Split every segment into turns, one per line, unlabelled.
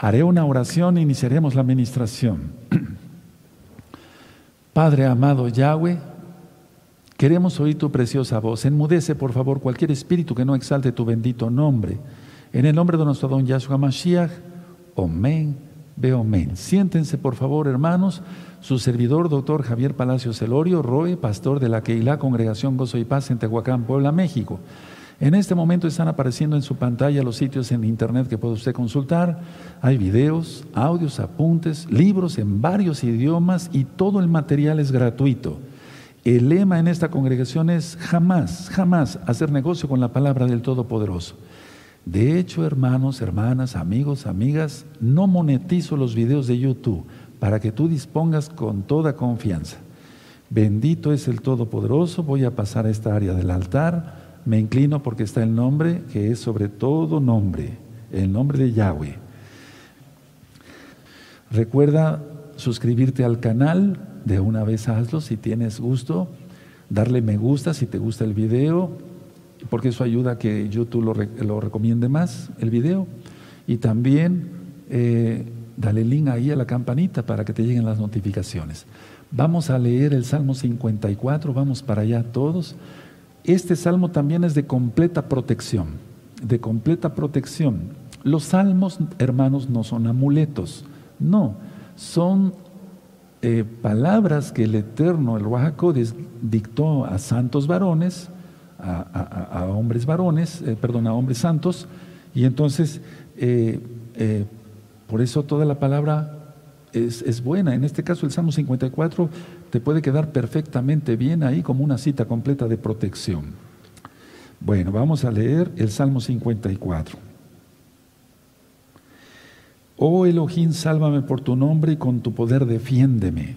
Haré una oración e iniciaremos la administración. Padre amado Yahweh, queremos oír tu preciosa voz. Enmudece, por favor, cualquier espíritu que no exalte tu bendito nombre. En el nombre de nuestro don Yahshua Mashiach, Omen, Beomen. Siéntense, por favor, hermanos. Su servidor, doctor Javier Palacios Celorio, Roe, pastor de la Keilah Congregación Gozo y Paz en Tehuacán, Puebla, México. En este momento están apareciendo en su pantalla los sitios en internet que puede usted consultar. Hay videos, audios, apuntes, libros en varios idiomas y todo el material es gratuito. El lema en esta congregación es jamás, jamás hacer negocio con la palabra del Todopoderoso. De hecho, hermanos, hermanas, amigos, amigas, no monetizo los videos de YouTube para que tú dispongas con toda confianza. Bendito es el Todopoderoso. Voy a pasar a esta área del altar. Me inclino porque está el nombre que es sobre todo nombre, el nombre de Yahweh. Recuerda suscribirte al canal, de una vez hazlo si tienes gusto, darle me gusta si te gusta el video, porque eso ayuda a que YouTube lo, recomiende más, el video. Y también eh, dale link ahí a la campanita para que te lleguen las notificaciones. Vamos a leer el Salmo 54, vamos para allá todos. Este salmo también es de completa protección, de completa protección. Los salmos, hermanos, no son amuletos, no, son eh, palabras que el Eterno, el Ruajacodes, dictó a santos varones, a, hombres varones, eh, perdón, a hombres santos, y entonces, eh, por eso toda la palabra es, es, buena. En este caso, el Salmo 54 te puede quedar perfectamente bien ahí como una cita completa de protección. Bueno, vamos a leer el Salmo 54. Oh Elohim, sálvame por tu nombre y con tu poder defiéndeme.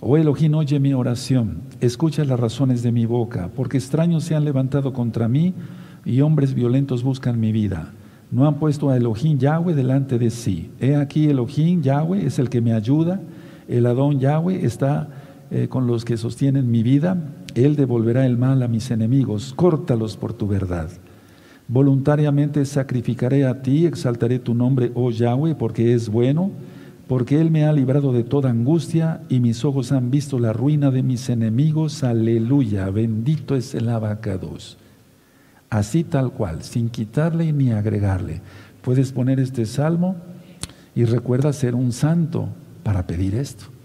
Oh Elohim, oye mi oración, escucha las razones de mi boca, porque extraños se han levantado contra mí y hombres violentos buscan mi vida. No han puesto a Elohim Yahweh delante de sí. He aquí Elohim Yahweh es el que me ayuda, el Adón Yahweh está eh, con los que sostienen mi vida, Él devolverá el mal a mis enemigos, córtalos por tu verdad. Voluntariamente sacrificaré a ti, exaltaré tu nombre, oh Yahweh, porque es bueno, porque Él me ha librado de toda angustia y mis ojos han visto la ruina de mis enemigos. Aleluya, bendito es el abacados. Así tal cual, sin quitarle ni agregarle. Puedes poner este salmo y recuerda ser un santo para pedir esto.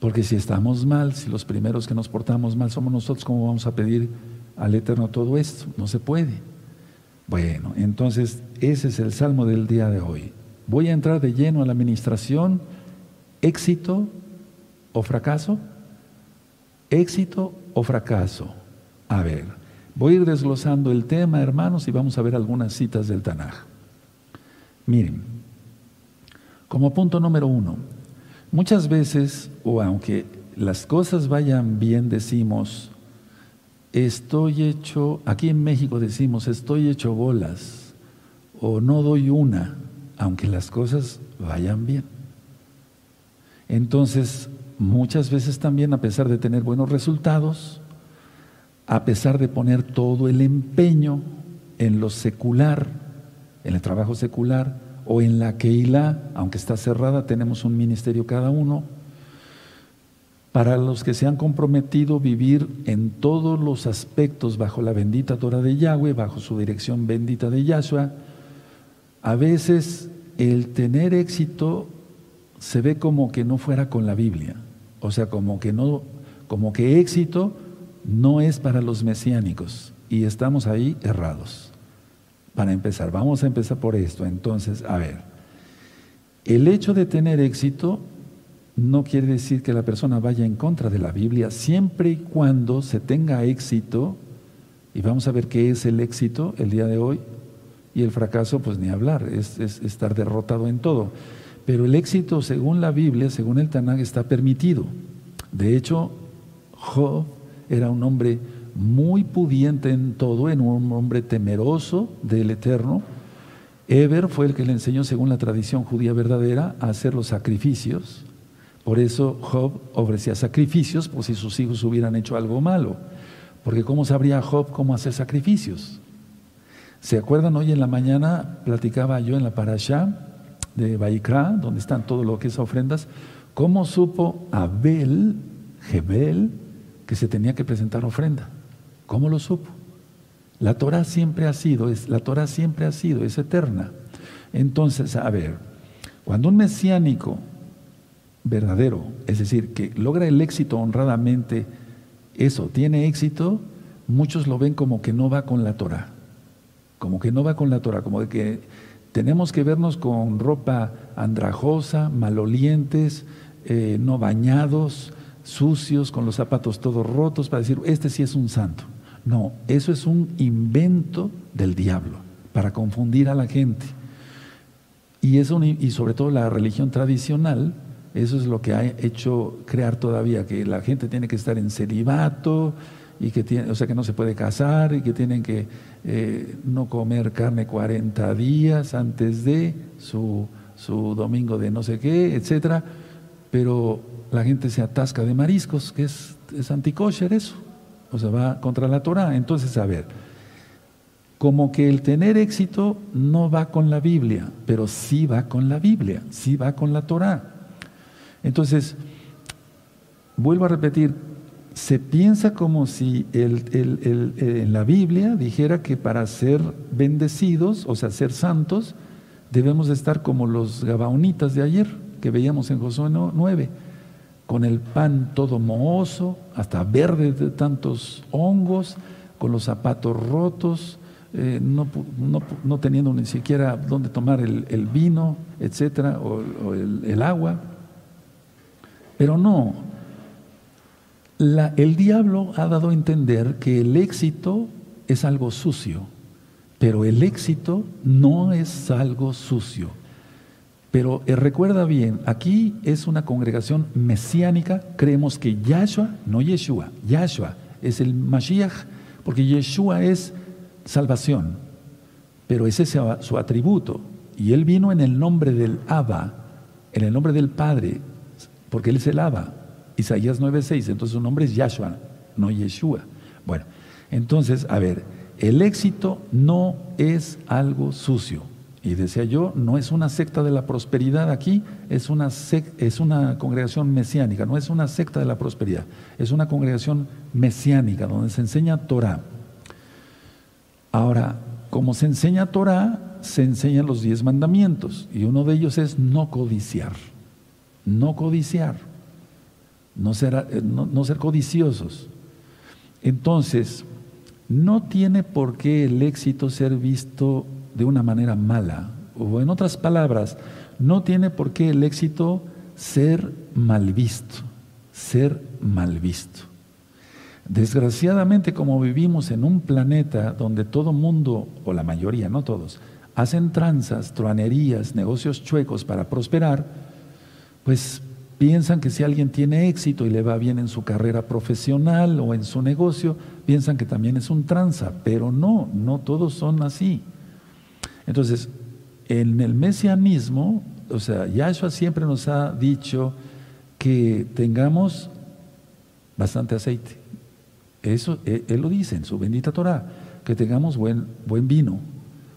Porque si estamos mal, si los primeros que nos portamos mal somos nosotros, ¿cómo vamos a pedir al Eterno todo esto? No se puede. Bueno, entonces ese es el salmo del día de hoy. Voy a entrar de lleno a la administración. ¿Éxito o fracaso? ¿Éxito o fracaso? A ver, voy a ir desglosando el tema, hermanos, y vamos a ver algunas citas del Tanaj. Miren, como punto número uno, Muchas veces, o aunque las cosas vayan bien, decimos, estoy hecho, aquí en México decimos, estoy hecho bolas, o no doy una, aunque las cosas vayan bien. Entonces, muchas veces también, a pesar de tener buenos resultados, a pesar de poner todo el empeño en lo secular, en el trabajo secular, o en la Keilah, aunque está cerrada, tenemos un ministerio cada uno. Para los que se han comprometido vivir en todos los aspectos bajo la bendita Torah de Yahweh, bajo su dirección bendita de Yahshua, a veces el tener éxito se ve como que no fuera con la Biblia. O sea, como que no, como que éxito no es para los mesiánicos. Y estamos ahí errados para empezar. Vamos a empezar por esto. Entonces, a ver, el hecho de tener éxito no quiere decir que la persona vaya en contra de la Biblia, siempre y cuando se tenga éxito, y vamos a ver qué es el éxito el día de hoy, y el fracaso, pues ni hablar, es, estar derrotado en todo. Pero el éxito, según la Biblia, según el Tanakh, está permitido. De hecho, Job era un hombre muy pudiente en todo, en un hombre temeroso del Eterno. Eber fue el que le enseñó, según la tradición judía verdadera, a hacer los sacrificios. Por eso Job ofrecía sacrificios por si sus hijos hubieran hecho algo malo. Porque ¿cómo sabría Job cómo hacer sacrificios? ¿Se acuerdan? Hoy en la mañana platicaba yo en la parasha de Baikra, donde están todo lo que es ofrendas, ¿cómo supo Abel, Jebel, que se tenía que presentar ofrenda? ¿Cómo lo supo? La Torah siempre ha sido, es, la Torah siempre ha sido, es eterna. Entonces, a ver, cuando un mesiánico verdadero, es decir, que logra el éxito honradamente, eso, tiene éxito, muchos lo ven como que no va con la Torah, como que no va con la Torah, como que tenemos que vernos con ropa andrajosa, malolientes, eh, no bañados, sucios, con los zapatos todos rotos, para decir, este sí es un santo. No, eso es un invento del diablo para confundir a la gente. Y, y sobre todo la religión tradicional, eso es lo que ha hecho crear todavía, que la gente tiene que estar en celibato, y que tiene, o sea que no se puede casar y que tienen que eh, no comer carne 40 días antes de su, su domingo de no sé qué, etcétera, pero la gente se atasca de mariscos, que es, es eso, o sea, va contra la Torah. Entonces, a ver, como que el tener éxito no va con la Biblia, pero sí va con la Biblia, sí va con la Torah. Entonces, vuelvo a repetir, se piensa como si en la Biblia dijera que para ser bendecidos, o sea, ser santos, debemos estar como los gabaonitas de ayer, que veíamos en Josué 9, con el pan todo mohoso, hasta verde de tantos hongos, con los zapatos rotos, eh, no, teniendo ni siquiera dónde tomar el, vino, etcétera, o, el agua. Pero no, el diablo ha dado a entender que el éxito es algo sucio, pero el éxito no es algo sucio. Pero eh, recuerda bien, aquí es una congregación mesiánica, creemos que Yahshua, no Yeshua, Yahshua es el Mashiach, porque Yeshua es salvación, pero ese es su atributo. Y él vino en el nombre del Abba, en el nombre del Padre, porque él es el Abba. Isaías 9:6, entonces su nombre es Yahshua, no Yeshua. Bueno, entonces, a ver, el éxito no es algo sucio. Y decía yo, no es una secta de la prosperidad aquí, es una, es una congregación mesiánica, no es una secta de la prosperidad, es una congregación mesiánica donde se enseña Torah. Ahora, como se enseña Torah, se enseñan los diez mandamientos y uno de ellos es no codiciar, no codiciar no ser, eh, no, ser codiciosos. Entonces, no tiene por qué el éxito ser visto de una manera mala. O en otras palabras, no tiene por qué el éxito ser mal visto, ser mal visto. Desgraciadamente, como vivimos en un planeta donde todo mundo, o la mayoría, no todos, hacen tranzas, truanerías, negocios chuecos para prosperar, pues Piensan que si alguien tiene éxito y le va bien en su carrera profesional o en su negocio, piensan que también es un tranza, pero no, no todos son así. Entonces, en el mesianismo, o sea, Yahshua siempre nos ha dicho que tengamos bastante aceite. Eso e, él lo dice en su bendita Torah, que tengamos buen, buen vino.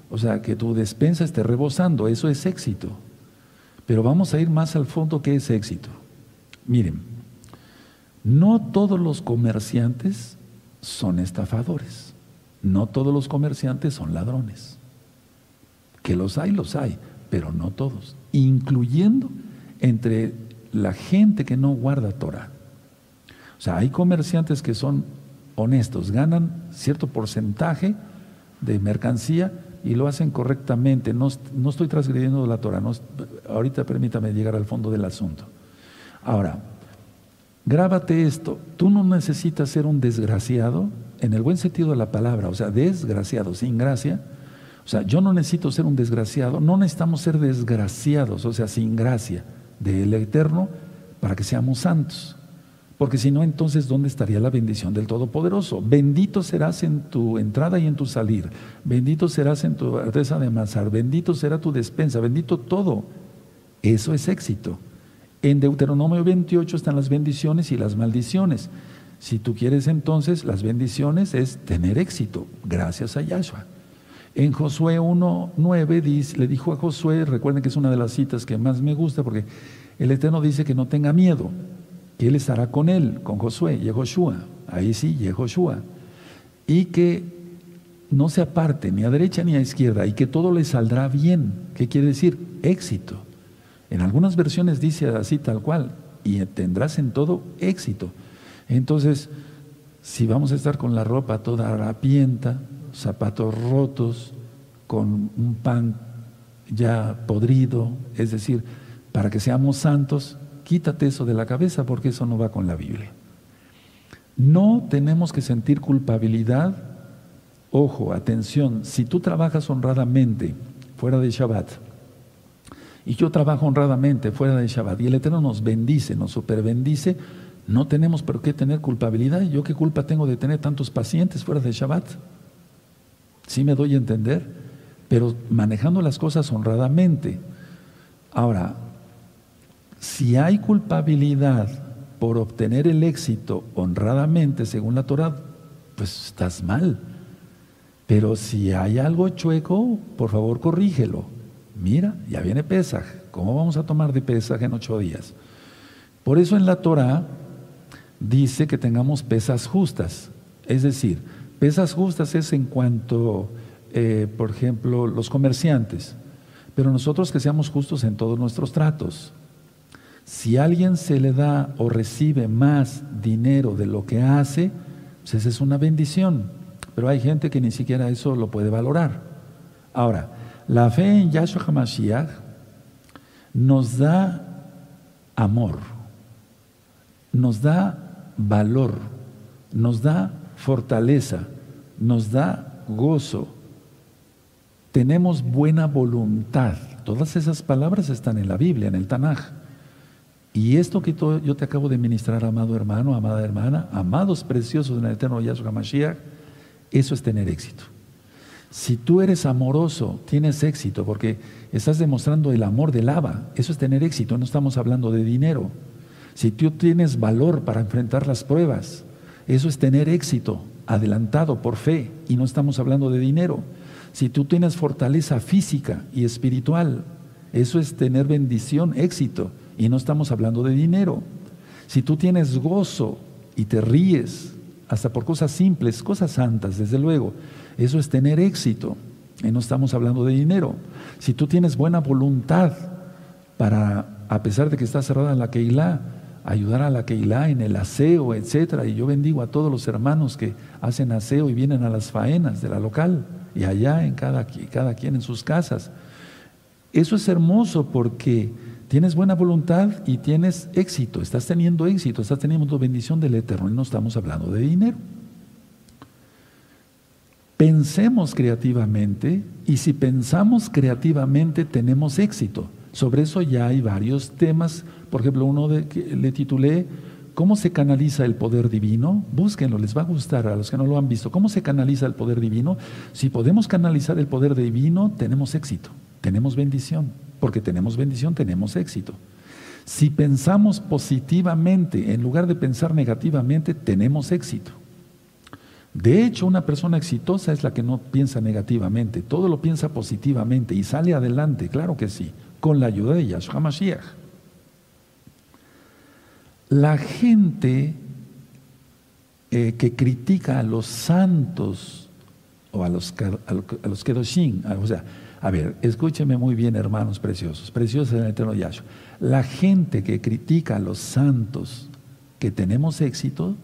O sea, que tu despensa esté rebosando, eso es éxito. Pero vamos a ir más al fondo que es éxito. Miren, no todos los comerciantes son estafadores. No todos los comerciantes son ladrones. Que los hay, los hay, pero no todos. Incluyendo entre la gente que no guarda Torah. O sea, hay comerciantes que son honestos, ganan cierto porcentaje de mercancía y lo hacen correctamente. No, estoy transgrediendo la Torah, ahorita permítame llegar al fondo del asunto. Ahora, grábate esto, tú no necesitas ser un desgraciado, en el buen sentido de la palabra, o sea, desgraciado, sin gracia. O sea, yo no necesito ser un desgraciado, no necesitamos ser desgraciados, o sea, sin gracia del Eterno para que seamos santos. Porque si no, entonces, ¿dónde estaría la bendición del Todopoderoso? Bendito serás en tu entrada y en tu salir. Bendito serás en tu artesa de amasar. Bendito será tu despensa. Bendito todo. Eso es éxito. En Deuteronomio 28 están las bendiciones y las maldiciones. Si tú quieres entonces, las bendiciones es tener éxito, gracias a Yahshua. En Josué 1.9 le dijo a Josué, recuerden que es una de las citas que más me gusta, porque el Eterno dice que no tenga miedo, que Él estará con él, con Josué, y Joshua, ahí sí, y Joshua, y que no se aparte ni a derecha ni a izquierda, y que todo le saldrá bien. ¿Qué quiere decir? Éxito. En algunas versiones dice así tal cual, y tendrás en todo éxito. Entonces, si vamos a estar con la ropa toda harapienta, zapatos rotos, con un pan ya podrido, es decir, para que seamos santos, quítate eso de la cabeza porque eso no va con la Biblia. No tenemos que sentir culpabilidad. Ojo, atención, si tú trabajas honradamente fuera de Shabbat, y yo trabajo honradamente fuera de Shabbat, y el Eterno nos bendice, nos superbendice, no tenemos por qué tener culpabilidad. ¿Yo qué culpa tengo de tener tantos pacientes fuera de Shabbat? Sí me doy a entender, pero manejando las cosas honradamente. Ahora, si hay culpabilidad por obtener el éxito honradamente según la Torah, pues estás mal. Pero si hay algo chueco, por favor corrígelo. Mira, ya viene Pesaj. ¿Cómo vamos a tomar de Pesaj en ocho días? Por eso en la Torah dice que tengamos pesas justas. Es decir, pesas justas es en cuanto, eh, por ejemplo, los comerciantes, pero nosotros que seamos justos en todos nuestros tratos. Si a alguien se le da o recibe más dinero de lo que hace, pues esa es una bendición. Pero hay gente que ni siquiera eso lo puede valorar. Ahora, la fe en Yahshua HaMashiach nos da amor, nos da valor, nos da fortaleza, nos da gozo, tenemos buena voluntad. Todas esas palabras están en la Biblia, en el Tanaj. Y esto que yo te acabo de ministrar, amado hermano, amada hermana, amados preciosos en el eterno Yahshua Mashiach, eso es tener éxito. Si tú eres amoroso, tienes éxito porque estás demostrando el amor del Abba. Eso es tener éxito, no estamos hablando de dinero. Si tú tienes valor para enfrentar las pruebas, eso es tener éxito, adelantado por fe, y no estamos hablando de dinero. Si tú tienes fortaleza física y espiritual, eso es tener bendición, éxito, y no estamos hablando de dinero. Si tú tienes gozo y te ríes, hasta por cosas simples, cosas santas, desde luego, eso es tener éxito, y no estamos hablando de dinero. Si tú tienes buena voluntad para, a pesar de que está cerrada la Keilah, ayudar a la Keilah en el aseo, etcétera. Y yo bendigo a todos los hermanos que hacen aseo y vienen a las faenas de la local y allá en cada, cada quien en sus casas. Eso es hermoso porque tienes buena voluntad y tienes éxito, estás teniendo éxito, estás teniendo bendición del Eterno y no estamos hablando de dinero. Pensemos creativamente y si pensamos creativamente tenemos éxito. Sobre eso ya hay varios temas por ejemplo, uno que le titulé ¿Cómo se canaliza el poder divino? Búsquenlo, les va a gustar a los que no lo han visto. ¿Cómo se canaliza el poder divino? Si podemos canalizar el poder divino, tenemos éxito, tenemos bendición. Porque tenemos bendición, tenemos éxito. Si pensamos positivamente en lugar de pensar negativamente, tenemos éxito. De hecho, una persona exitosa es la que no piensa negativamente, todo lo piensa positivamente y sale adelante, claro que sí, con la ayuda de Yahshua Mashiach. La gente eh, que critica a los santos o a los, a los, Kedoshim, o sea, a ver, escúcheme muy bien, hermanos preciosos, preciosos en el eterno Yahshua. La gente que critica a los santos que tenemos éxito,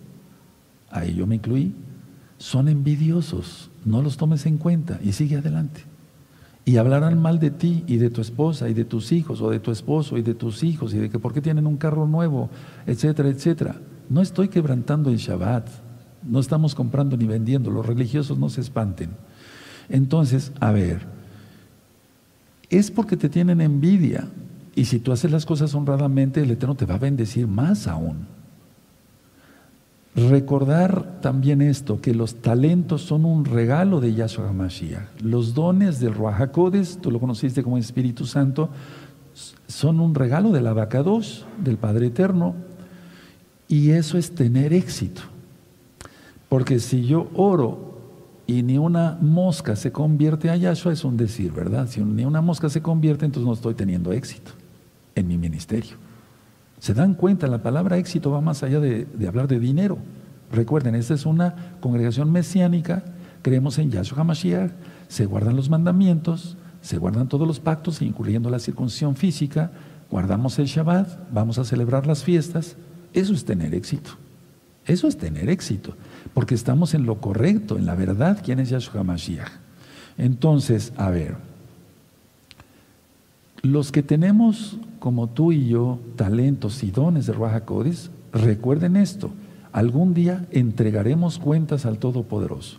ahí yo me incluí, son envidiosos, no los tomes en cuenta y sigue adelante y hablarán mal de ti y de tu esposa y de tus hijos o de tu esposo y de tus hijos y de que por qué tienen un carro nuevo, etcétera, etcétera. No estoy quebrantando el Shabbat, no estamos comprando ni vendiendo, los religiosos no se espanten. Entonces, a ver, es porque te tienen envidia y si tú haces las cosas honradamente, el Eterno te va a bendecir más aún. Recordar también esto, que los talentos son un regalo de Yahshua HaMashiach. Los dones del Ruajacodes, tú lo conociste como Espíritu Santo, son un regalo del Abacados, del Padre Eterno. Y eso es tener éxito. Porque si yo oro y ni una mosca se convierte a Yahshua, es un decir, ¿verdad? Si ni una mosca se convierte, entonces no estoy teniendo éxito en mi ministerio. ¿Se dan cuenta? La palabra éxito va más allá de, hablar de dinero. Recuerden, esta es una congregación mesiánica, creemos en Yahshua HaMashiach, se guardan los mandamientos, se guardan todos los pactos, incluyendo la circuncisión física, guardamos el Shabbat, vamos a celebrar las fiestas. Eso es tener éxito. Eso es tener éxito porque estamos en lo correcto, en la verdad, quién es Yahshua Mashiach. Entonces, a ver, los que tenemos, como tú y yo, talentos y dones de Ruach recuerden esto, algún día entregaremos cuentas al Todopoderoso.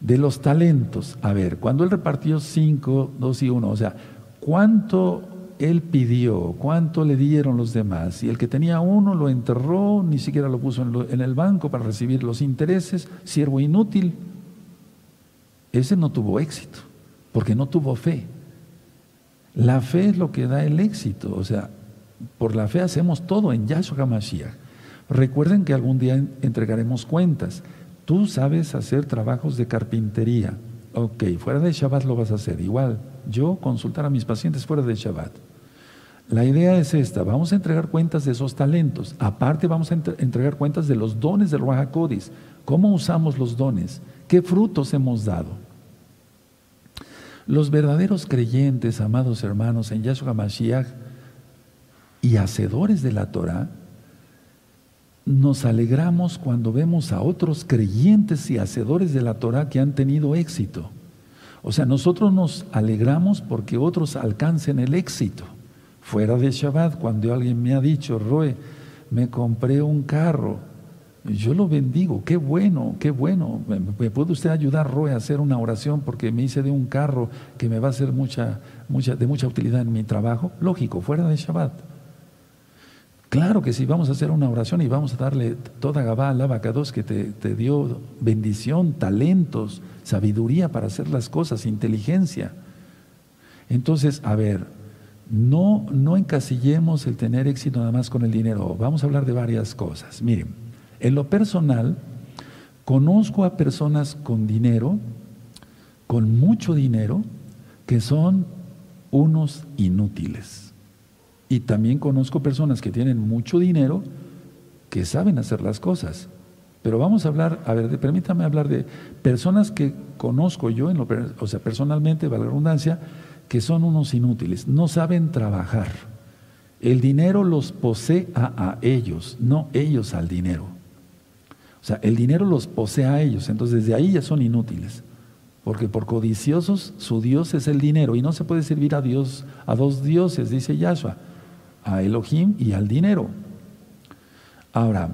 De los talentos, a ver, cuando Él repartió cinco, dos y uno, o sea, ¿cuánto él pidió, cuánto le dieron los demás, y el que tenía uno lo enterró, ni siquiera lo puso en, el banco para recibir los intereses, siervo inútil. Ese no tuvo éxito, porque no tuvo fe. La fe es lo que da el éxito, o sea, por la fe hacemos todo en Yahshua HaMashiach. Recuerden que algún día entregaremos cuentas. Tú sabes hacer trabajos de carpintería. Ok, fuera de Shabbat lo vas a hacer. Igual, yo consultar a mis pacientes fuera de Shabbat. La idea es esta, vamos a entregar cuentas de esos talentos. Aparte vamos a entregar cuentas de los dones del Ruach HaKodis. ¿Cómo usamos los dones? ¿Qué frutos hemos dado? Los verdaderos creyentes, amados hermanos, en Yahshua Mashiach y hacedores de la Torah, nos alegramos cuando vemos a otros creyentes y hacedores de la Torah que han tenido éxito. O sea, nosotros nos alegramos porque otros alcancen el éxito. Fuera de Shabbat, cuando alguien me ha dicho, Roe, me compré un carro, yo lo bendigo, qué bueno, qué bueno. ¿Me puede usted ayudar, Roe, a hacer una oración porque me hice de un carro que me va a ser mucha, mucha, de mucha utilidad en mi trabajo? Lógico, fuera de Shabbat. Claro que sí, vamos a hacer una oración y vamos a darle toda Gabá al Abacados que te, te dio bendición, talentos, sabiduría para hacer las cosas, inteligencia. Entonces, a ver, no, no encasillemos el tener éxito nada más con el dinero. Vamos a hablar de varias cosas. Miren, en lo personal, conozco a personas con dinero, con mucho dinero, que son unos inútiles. Y también conozco personas que tienen mucho dinero, que saben hacer las cosas. Pero vamos a hablar, a ver, permítame hablar de personas que conozco yo, en lo, o sea, personalmente, valga la redundancia, que son unos inútiles, no saben trabajar. El dinero los posee a, ellos, no ellos al dinero. O sea, el dinero los posee a ellos, entonces desde ahí ya son inútiles. Porque por codiciosos su Dios es el dinero y no se puede servir a Dios, a dos dioses, dice Yahshua, a Elohim y al dinero. Ahora,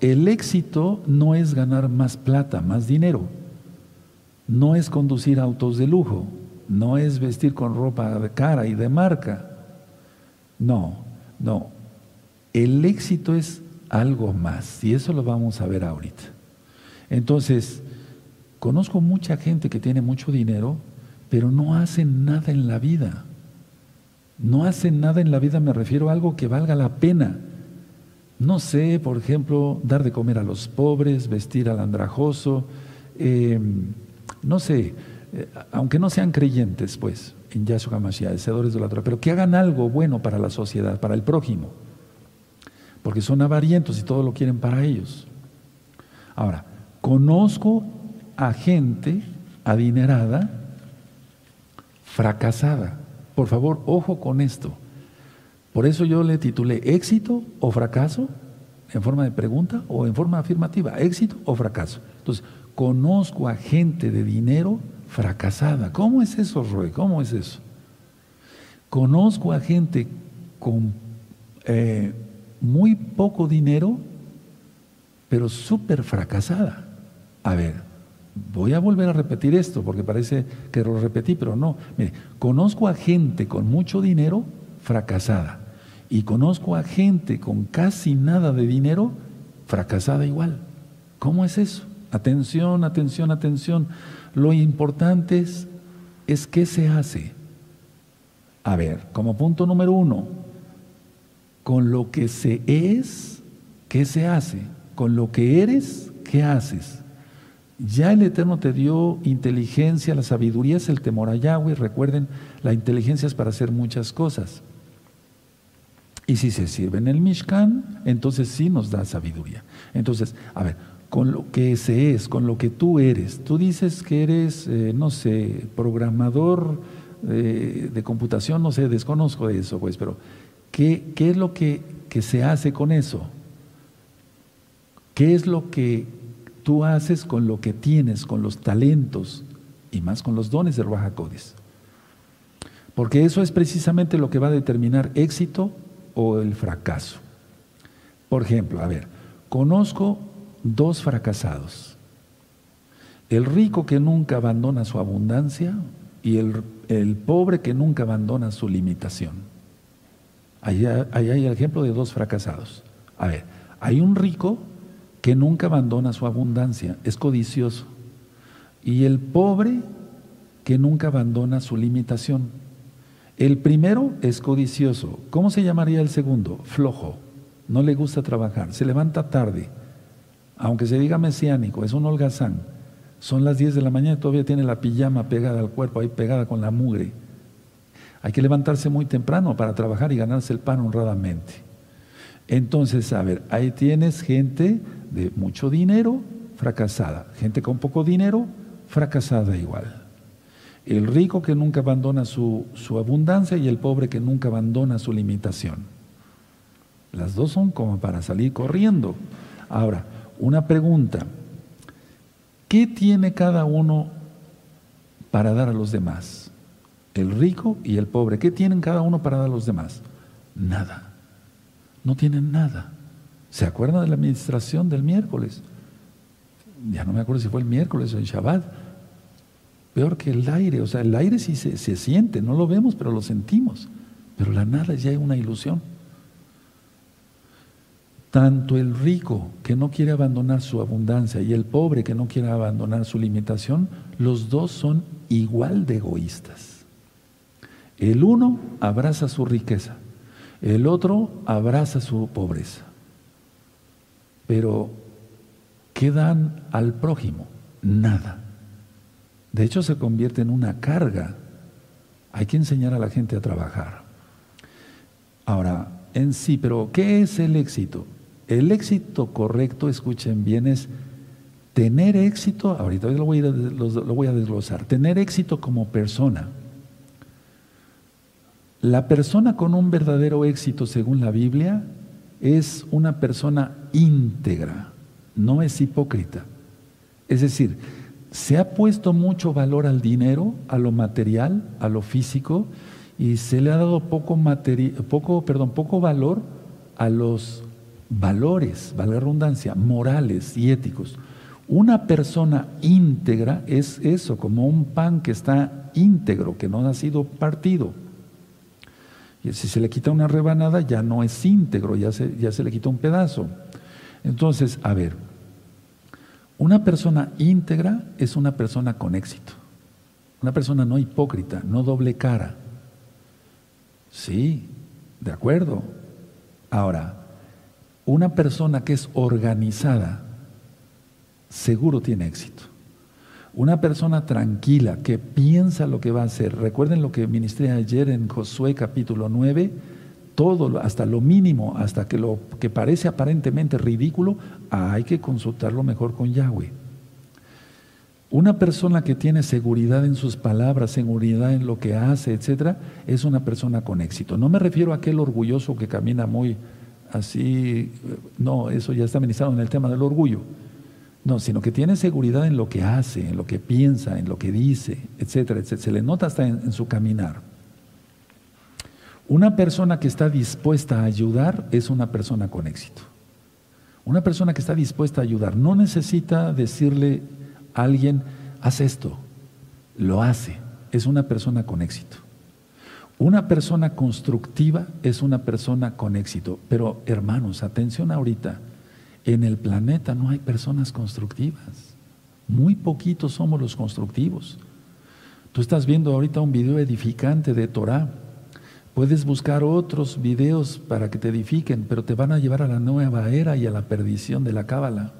el éxito no es ganar más plata, más dinero. No es conducir autos de lujo no es vestir con ropa de cara y de marca. No, no. El éxito es algo más y eso lo vamos a ver ahorita. Entonces, conozco mucha gente que tiene mucho dinero, pero no hacen nada en la vida. No hacen nada en la vida, me refiero a algo que valga la pena. No sé, por ejemplo, dar de comer a los pobres, vestir al andrajoso, eh, no sé, eh, aunque no sean creyentes, pues, en Yahshua Mashiach, deseadores de la Torah, pero que hagan algo bueno para la sociedad, para el prójimo, porque son avarientos y todo lo quieren para ellos. Ahora, conozco a gente adinerada, fracasada. Por favor, ojo con esto. Por eso yo le titulé éxito o fracaso, en forma de pregunta o en forma afirmativa, éxito o fracaso. Entonces, conozco a gente de dinero fracasada. ¿Cómo es eso, Roy? ¿Cómo es eso? Conozco a gente con eh, muy poco dinero, pero súper fracasada. A ver, voy a volver a repetir esto porque parece que lo repetí, pero no. Mire, conozco a gente con mucho dinero fracasada y conozco a gente con casi nada de dinero fracasada igual. ¿Cómo es eso? Atención, atención, atención. Lo importante es, es qué se hace. A ver, como punto número uno, con lo que se es, ¿qué se hace? Con lo que eres, ¿qué haces? Ya el Eterno te dio inteligencia, la sabiduría es el temor a Yahweh. Recuerden, la inteligencia es para hacer muchas cosas. Y si se sirve en el Mishkan, entonces sí nos da sabiduría. Entonces, a ver, con lo que se es, con lo que tú eres, tú dices que eres, eh, no sé, programador de, de, computación, no sé, desconozco de eso, pues, pero ¿qué, es lo que, se hace con eso? ¿Qué es lo que tú haces con lo que tienes, con los talentos y más con los dones de Ruach Porque eso es precisamente lo que va a determinar éxito o el fracaso. Por ejemplo, a ver, conozco dos fracasados. El rico que nunca abandona su abundancia y el pobre que nunca abandona su limitación. Ahí, hay el ejemplo de dos fracasados. A ver, hay un rico que nunca abandona su abundancia, es codicioso. Y el pobre que nunca abandona su limitación. El primero es codicioso. ¿Cómo se llamaría el segundo? Flojo. No le gusta trabajar. Se levanta tarde. Aunque se diga mesiánico, es un holgazán. Son las 10 de la mañana y todavía tiene la pijama pegada al cuerpo, ahí pegada con la mugre. Hay que levantarse muy temprano para trabajar y ganarse el pan honradamente. Entonces, a ver, ahí tienes gente de mucho dinero, fracasada. Gente con poco dinero, fracasada igual. El rico que nunca abandona su, su, abundancia y el pobre que nunca abandona su limitación. Las dos son como para salir corriendo. Ahora, una pregunta. ¿Qué tiene cada uno para dar a los demás? El rico y el pobre. ¿Qué tienen cada uno para dar a los demás? Nada. No tienen nada. ¿Se acuerdan de la administración del miércoles? Ya no me acuerdo si fue el miércoles o el Shabbat. Peor que el aire, o sea, el aire sí se, se siente, no lo vemos, pero lo sentimos. Pero la nada ya es una ilusión. Tanto el rico que no quiere abandonar su abundancia y el pobre que no quiere abandonar su limitación, los dos son igual de egoístas. El uno abraza su riqueza, el otro abraza su pobreza. Pero, ¿qué dan al prójimo? Nada. De hecho, se convierte en una carga. Hay que enseñar a la gente a trabajar. Ahora, en sí, pero ¿qué es el éxito? El éxito correcto, escuchen bien, es tener éxito, ahorita lo voy, a, lo voy a desglosar, tener éxito como persona. La persona con un verdadero éxito, según la Biblia, es una persona íntegra, no es hipócrita. Es decir, se ha puesto mucho valor al dinero, a lo material, a lo físico, y se le ha dado poco, valor a los valores, valga redundancia, morales y éticos. Una persona íntegra es eso, como un pan que está íntegro, que no ha sido partido. Y si se le quita una rebanada, ya no es íntegro, ya se, ya se le quita un pedazo. Entonces, a ver, una persona íntegra es una persona con éxito. Una persona no hipócrita, no doble cara. Sí, de acuerdo. Ahora, una persona que es organizada, seguro tiene éxito. Una persona tranquila que piensa lo que va a hacer. Recuerden lo que ministré ayer en Josué capítulo 9. Todo, hasta lo mínimo, hasta que lo que parece aparentemente ridículo, hay que consultarlo mejor con Yahweh. Una persona que tiene seguridad en sus palabras, seguridad en lo que hace, etcétera, es una persona con éxito. No me refiero a aquel orgulloso que camina muy así, no, eso ya está ministrado en el tema del orgullo. No, sino que tiene seguridad en lo que hace, en lo que piensa, en lo que dice, etcétera, etcétera. Se le nota hasta en, su caminar. Una persona que está dispuesta a ayudar es una persona con éxito. Una persona que está dispuesta a ayudar no necesita decirle a alguien, haz esto, lo hace. Es una persona con éxito. Una persona constructiva es una persona con éxito. Pero hermanos, atención ahorita. En el planeta no hay personas constructivas. Muy poquitos somos los constructivos. Tú estás viendo ahorita un video edificante de Torah. Puedes buscar otros videos para que te edifiquen, pero te van a llevar a la nueva era y a la perdición de la cábala.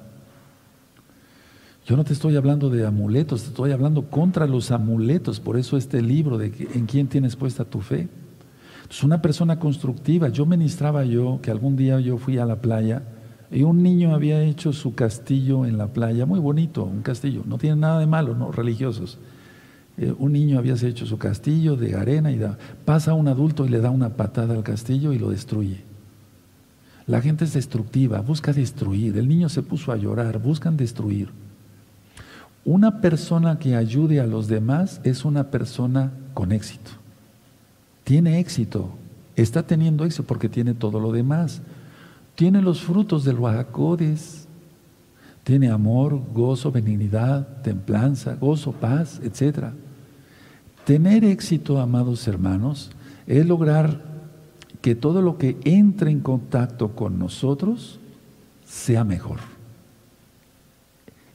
Yo no te estoy hablando de amuletos, te estoy hablando contra los amuletos. Por eso este libro de en quién tienes puesta tu fe. Es una persona constructiva. Yo ministraba yo que algún día yo fui a la playa y un niño había hecho su castillo en la playa, muy bonito, un castillo. No tiene nada de malo, no religiosos. Eh, un niño había hecho su castillo de arena y da, pasa un adulto y le da una patada al castillo y lo destruye. La gente es destructiva, busca destruir. El niño se puso a llorar, buscan destruir. Una persona que ayude a los demás es una persona con éxito. Tiene éxito, está teniendo éxito porque tiene todo lo demás. Tiene los frutos del Oaxacodes, tiene amor, gozo, benignidad, templanza, gozo, paz, etc. Tener éxito, amados hermanos, es lograr que todo lo que entre en contacto con nosotros sea mejor.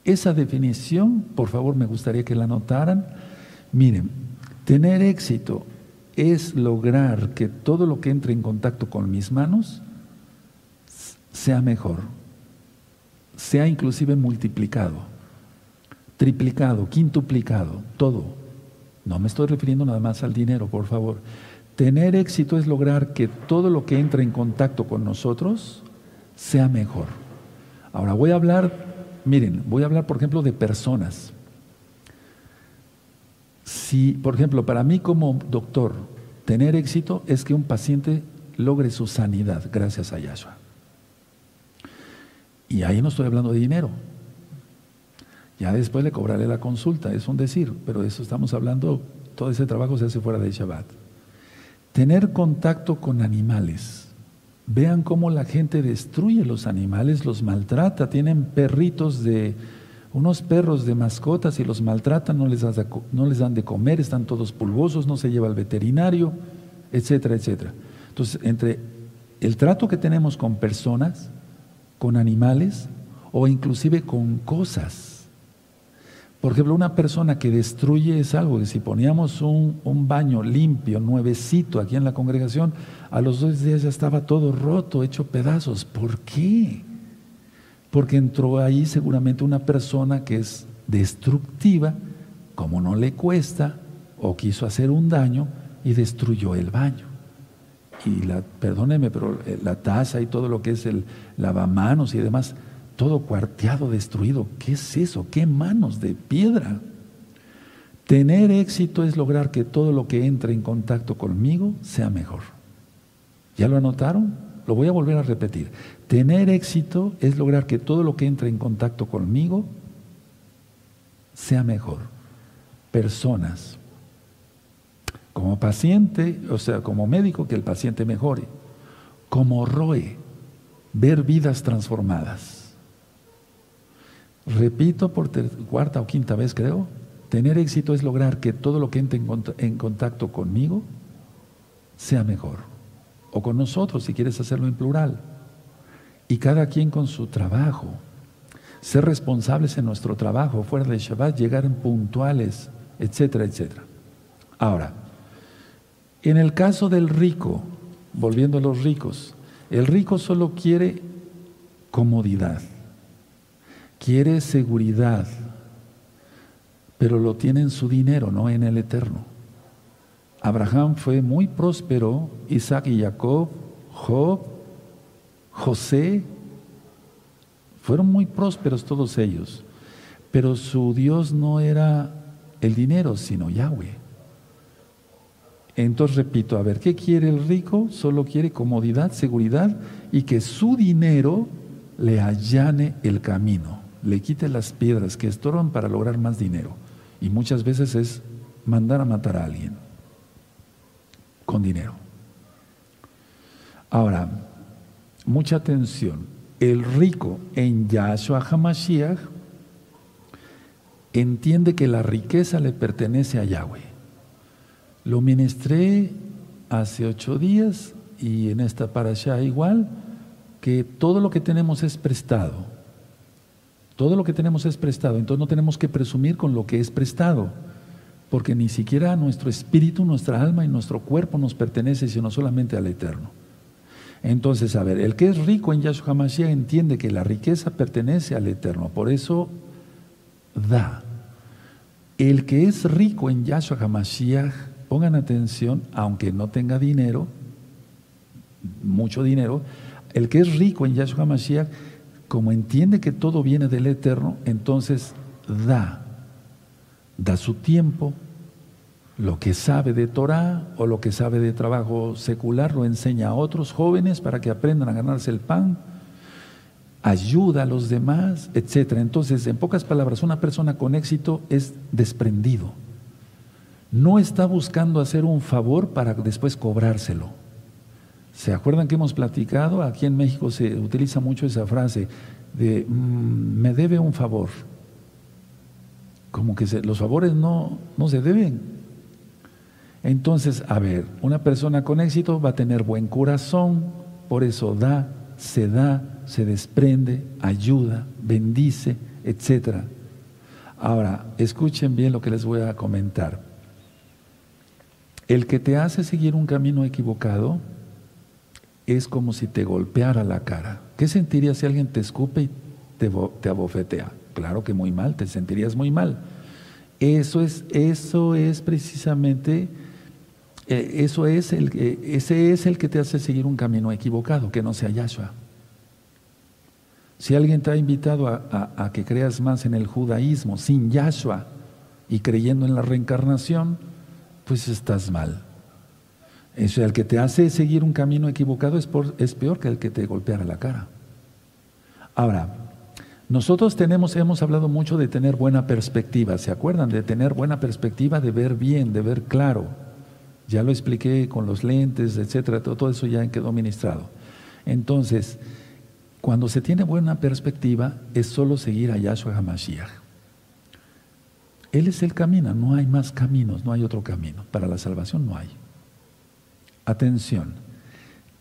Esa definición, por favor, me gustaría que la notaran. Miren, tener éxito es lograr que todo lo que entre en contacto con mis manos sea mejor, sea inclusive multiplicado, triplicado, quintuplicado, todo. No me estoy refiriendo nada más al dinero, por favor. Tener éxito es lograr que todo lo que entre en contacto con nosotros sea mejor. Ahora voy a hablar Miren, voy a hablar, por ejemplo, de personas. Si, por ejemplo, para mí como doctor, tener éxito es que un paciente logre su sanidad gracias a Yahshua. Y ahí no estoy hablando de dinero. Ya después le cobraré la consulta, es un decir, pero eso estamos hablando, todo ese trabajo se hace fuera de Shabbat. Tener contacto con animales. Vean cómo la gente destruye los animales, los maltrata. Tienen perritos de, unos perros de mascotas y los maltratan, no les, no les dan de comer, están todos pulgosos, no se lleva al veterinario, etcétera, etcétera. Entonces, entre el trato que tenemos con personas, con animales o inclusive con cosas, por ejemplo, una persona que destruye es algo que si poníamos un, baño limpio, nuevecito aquí en la congregación, a los dos días ya estaba todo roto, hecho pedazos. ¿Por qué? Porque entró ahí seguramente una persona que es destructiva, como no le cuesta, o quiso hacer un daño y destruyó el baño. Y la, perdóneme, pero eh, la taza y todo lo que es el lavamanos y demás, todo cuarteado, destruido. ¿Qué es eso? ¿Qué manos de piedra? Tener éxito es lograr que todo lo que entre en contacto conmigo sea mejor. ¿Ya lo anotaron? Lo voy a volver a repetir. Tener éxito es lograr que todo lo que entre en contacto conmigo sea mejor. Personas. Como paciente, o sea, como médico, que el paciente mejore. Como ROE, ver vidas transformadas Repito por cuarta o quinta vez creo, tener éxito es lograr que todo lo que entre en contacto conmigo sea mejor. O con nosotros, si quieres hacerlo en plural. Y cada quien con su trabajo. Ser responsables en nuestro trabajo, fuera de Shabbat, llegar puntuales, etcétera, etcétera. Ahora, en el caso del rico, volviendo a los ricos, el rico solo quiere comodidad quiere seguridad, pero lo tiene en su dinero, no en el eterno. Abraham fue muy próspero, Isaac y Jacob, Job, José, fueron muy prósperos todos ellos, pero su Dios no era el dinero, sino Yahweh. Entonces repito, a ver, ¿qué quiere el rico? Solo quiere comodidad, seguridad y que su dinero le allane el camino le quite las piedras que estorban para lograr más dinero. Y muchas veces es mandar a matar a alguien con dinero. Ahora, mucha atención. El rico en Yahshua HaMashiach entiende que la riqueza le pertenece a Yahweh. Lo ministré hace ocho días y en esta parasha igual, que todo lo que tenemos es prestado todo lo que tenemos es prestado, entonces no tenemos que presumir con lo que es prestado, porque ni siquiera nuestro espíritu, nuestra alma y nuestro cuerpo nos pertenece, sino solamente al Eterno. Entonces, a ver, el que es rico en Yahshua Mashiach entiende que la riqueza pertenece al Eterno, por eso da. El que es rico en Yahshua HaMashiach, pongan atención, aunque no tenga dinero, mucho dinero, el que es rico en Yahshua HaMashiach, como entiende que todo viene del Eterno, entonces da, da su tiempo, lo que sabe de Torah o lo que sabe de trabajo secular, lo enseña a otros jóvenes para que aprendan a ganarse el pan, ayuda a los demás, etc. Entonces, en pocas palabras, una persona con éxito es desprendido. No está buscando hacer un favor para después cobrárselo. ¿Se acuerdan que hemos platicado? Aquí en México se utiliza mucho esa frase de mm, me debe un favor. Como que los favores no, no se deben. Entonces, a ver, una persona con éxito va a tener buen corazón, por eso da, se da, se desprende, ayuda, bendice, etc. Ahora, escuchen bien lo que les voy a comentar. El que te hace seguir un camino equivocado, es como si te golpeara la cara. ¿Qué sentirías si alguien te escupe y te, abofetea? Claro que muy mal, te sentirías muy mal. Eso es, eso es precisamente, eh, eso es el, ese es el que te hace seguir un camino equivocado, que no sea Yahshua. Si alguien te ha invitado a, a que creas más en el judaísmo sin Yahshua y creyendo en la reencarnación, pues estás mal. Eso, el que te hace seguir un camino equivocado es, es peor que el que te golpea la cara. Ahora, nosotros tenemos, hemos hablado mucho de tener buena perspectiva, ¿se acuerdan? De tener buena perspectiva, de ver bien, de ver claro. Ya lo expliqué con los lentes, etcétera, todo, eso ya quedó ministrado. Entonces, cuando se tiene buena perspectiva, es solo seguir a Yahshua HaMashiach. Él es el camino, no hay más caminos, no hay otro camino. Para la salvación no hay. Atención,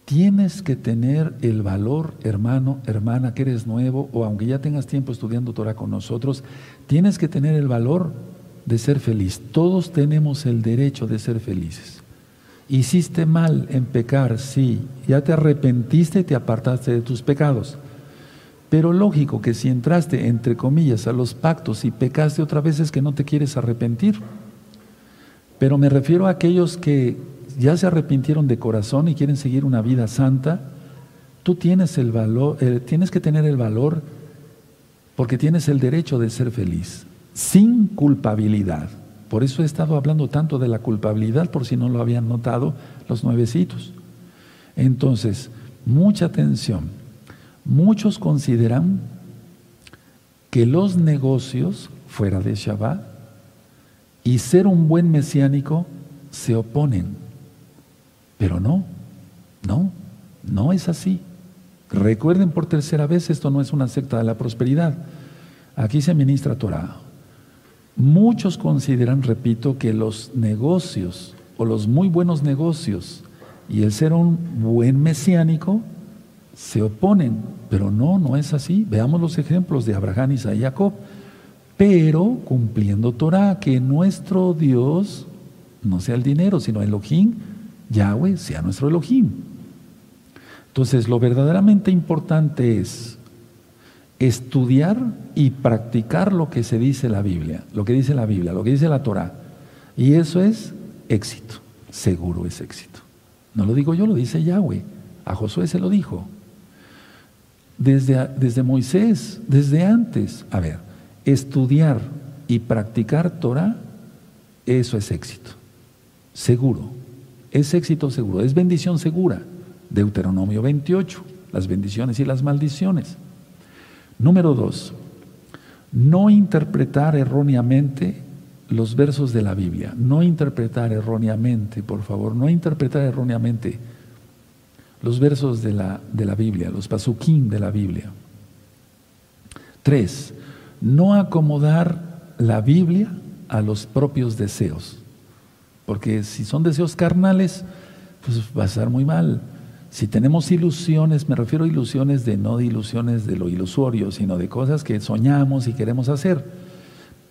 tienes que tener el valor, hermano, hermana, que eres nuevo, o aunque ya tengas tiempo estudiando Torah con nosotros, tienes que tener el valor de ser feliz. Todos tenemos el derecho de ser felices. Hiciste mal en pecar, sí, ya te arrepentiste y te apartaste de tus pecados. Pero lógico que si entraste, entre comillas, a los pactos y pecaste otra vez es que no te quieres arrepentir. Pero me refiero a aquellos que ya se arrepintieron de corazón y quieren seguir una vida santa, tú tienes el valor, eh, tienes que tener el valor porque tienes el derecho de ser feliz, sin culpabilidad. Por eso he estado hablando tanto de la culpabilidad, por si no lo habían notado los nuevecitos. Entonces, mucha atención. Muchos consideran que los negocios fuera de Shabbat y ser un buen mesiánico se oponen pero no, no, no es así. Recuerden por tercera vez, esto no es una secta de la prosperidad. Aquí se ministra Torah. Muchos consideran, repito, que los negocios o los muy buenos negocios y el ser un buen mesiánico se oponen, pero no, no es así. Veamos los ejemplos de Abraham, y Jacob. Pero cumpliendo Torah, que nuestro Dios no sea el dinero, sino Elohim, Yahweh sea nuestro Elohim. Entonces, lo verdaderamente importante es estudiar y practicar lo que se dice la Biblia, lo que dice la Biblia, lo que dice la Torah. Y eso es éxito, seguro es éxito. No lo digo yo, lo dice Yahweh. A Josué se lo dijo. Desde, desde Moisés, desde antes. A ver, estudiar y practicar Torah, eso es éxito, seguro. Es éxito seguro, es bendición segura. Deuteronomio 28, las bendiciones y las maldiciones. Número dos, no interpretar erróneamente los versos de la Biblia. No interpretar erróneamente, por favor, no interpretar erróneamente los versos de la, de la Biblia, los pasuquín de la Biblia. Tres, no acomodar la Biblia a los propios deseos. Porque si son deseos carnales, pues va a ser muy mal. Si tenemos ilusiones, me refiero a ilusiones de no de ilusiones de lo ilusorio, sino de cosas que soñamos y queremos hacer,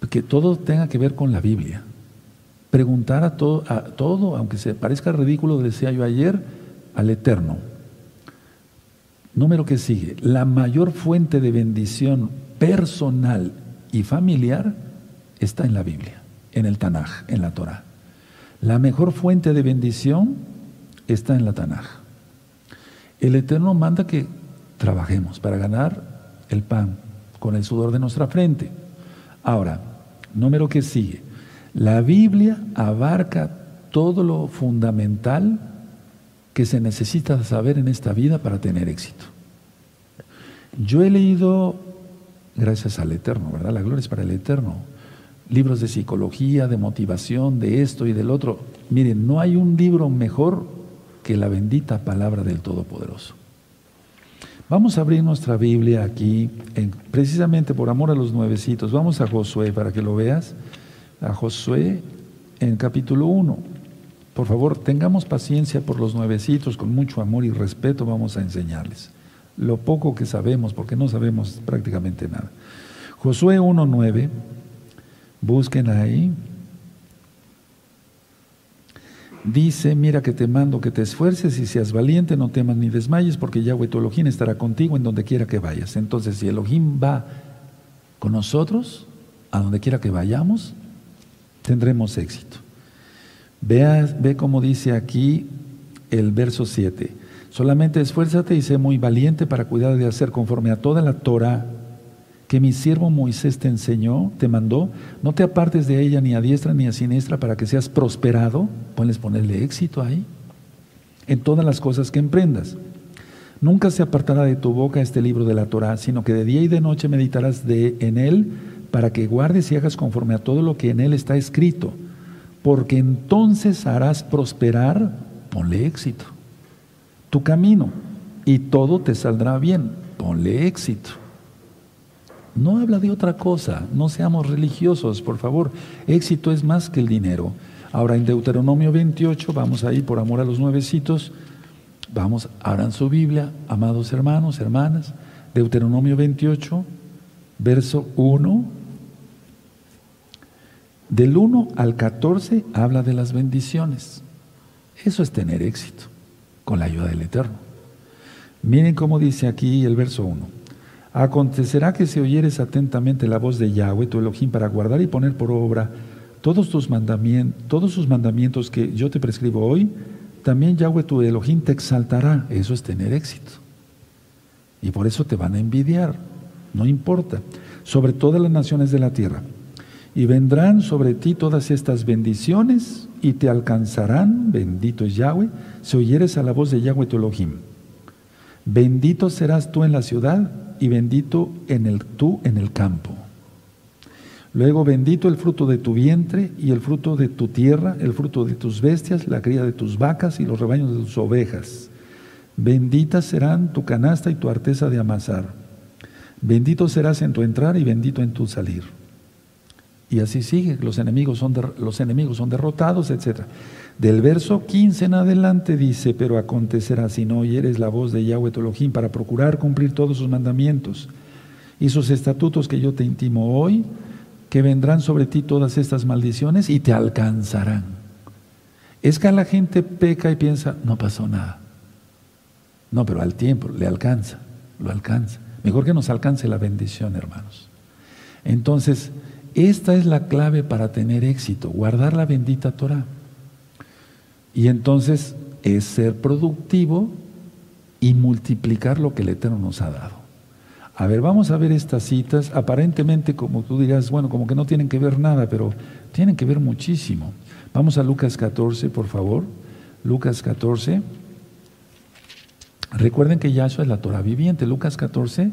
que todo tenga que ver con la Biblia. Preguntar a todo, a todo aunque se parezca ridículo, decía yo ayer, al Eterno. Número que sigue, la mayor fuente de bendición personal y familiar está en la Biblia, en el Tanaj, en la Torah. La mejor fuente de bendición está en la Tanaj. El Eterno manda que trabajemos para ganar el pan con el sudor de nuestra frente. Ahora, número que sigue. La Biblia abarca todo lo fundamental que se necesita saber en esta vida para tener éxito. Yo he leído, gracias al Eterno, ¿verdad? La gloria es para el Eterno. Libros de psicología, de motivación, de esto y del otro. Miren, no hay un libro mejor que la bendita palabra del Todopoderoso. Vamos a abrir nuestra Biblia aquí, precisamente por amor a los nuevecitos. Vamos a Josué para que lo veas. A Josué en capítulo 1. Por favor, tengamos paciencia por los nuevecitos, con mucho amor y respeto vamos a enseñarles. Lo poco que sabemos, porque no sabemos prácticamente nada. Josué 1.9, busquen ahí. Dice, mira que te mando que te esfuerces y seas valiente, no temas ni desmayes, porque Yahweh tu Elohim estará contigo en donde quiera que vayas. Entonces, si Elohim va con nosotros, a donde quiera que vayamos, tendremos éxito. Ve cómo dice aquí el verso 7. Solamente esfuérzate y sé muy valiente para cuidar de hacer conforme a toda la Torah que mi siervo Moisés te enseñó, te mandó. No te apartes de ella ni a diestra ni a siniestra para que seas prosperado. Puedes ponerle éxito ahí. En todas las cosas que emprendas. Nunca se apartará de tu boca este libro de la Torah, sino que de día y de noche meditarás de, en él para que guardes y hagas conforme a todo lo que en él está escrito porque entonces harás prosperar, ponle éxito, tu camino y todo te saldrá bien, ponle éxito. No habla de otra cosa, no seamos religiosos, por favor. Éxito es más que el dinero. Ahora en Deuteronomio 28, vamos ahí por amor a los nuevecitos, vamos, abran su Biblia, amados hermanos, hermanas, Deuteronomio 28, verso 1 del 1 al 14 habla de las bendiciones. Eso es tener éxito con la ayuda del Eterno. Miren cómo dice aquí el verso 1. Acontecerá que si oyeres atentamente la voz de Yahweh, tu Elohim, para guardar y poner por obra todos tus mandamientos, todos sus mandamientos que yo te prescribo hoy, también Yahweh tu Elohim te exaltará. Eso es tener éxito. Y por eso te van a envidiar. No importa. Sobre todas las naciones de la tierra y vendrán sobre ti todas estas bendiciones y te alcanzarán, bendito es Yahweh, si oyeres a la voz de Yahweh tu Elohim. Bendito serás tú en la ciudad y bendito en el, tú en el campo. Luego bendito el fruto de tu vientre y el fruto de tu tierra, el fruto de tus bestias, la cría de tus vacas y los rebaños de tus ovejas. Benditas serán tu canasta y tu arteza de amasar. Bendito serás en tu entrar y bendito en tu salir. Y así sigue, los enemigos son, los enemigos son derrotados, etc. Del verso 15 en adelante dice, pero acontecerá si no oyeres la voz de Yahweh tu para procurar cumplir todos sus mandamientos y sus estatutos que yo te intimo hoy, que vendrán sobre ti todas estas maldiciones y te alcanzarán. Es que la gente peca y piensa, no pasó nada. No, pero al tiempo le alcanza, lo alcanza. Mejor que nos alcance la bendición, hermanos. Entonces, esta es la clave para tener éxito, guardar la bendita Torah. Y entonces es ser productivo y multiplicar lo que el Eterno nos ha dado. A ver, vamos a ver estas citas, aparentemente como tú dirás, bueno, como que no tienen que ver nada, pero tienen que ver muchísimo. Vamos a Lucas 14, por favor. Lucas 14. Recuerden que Yahshua es la Torah viviente. Lucas 14,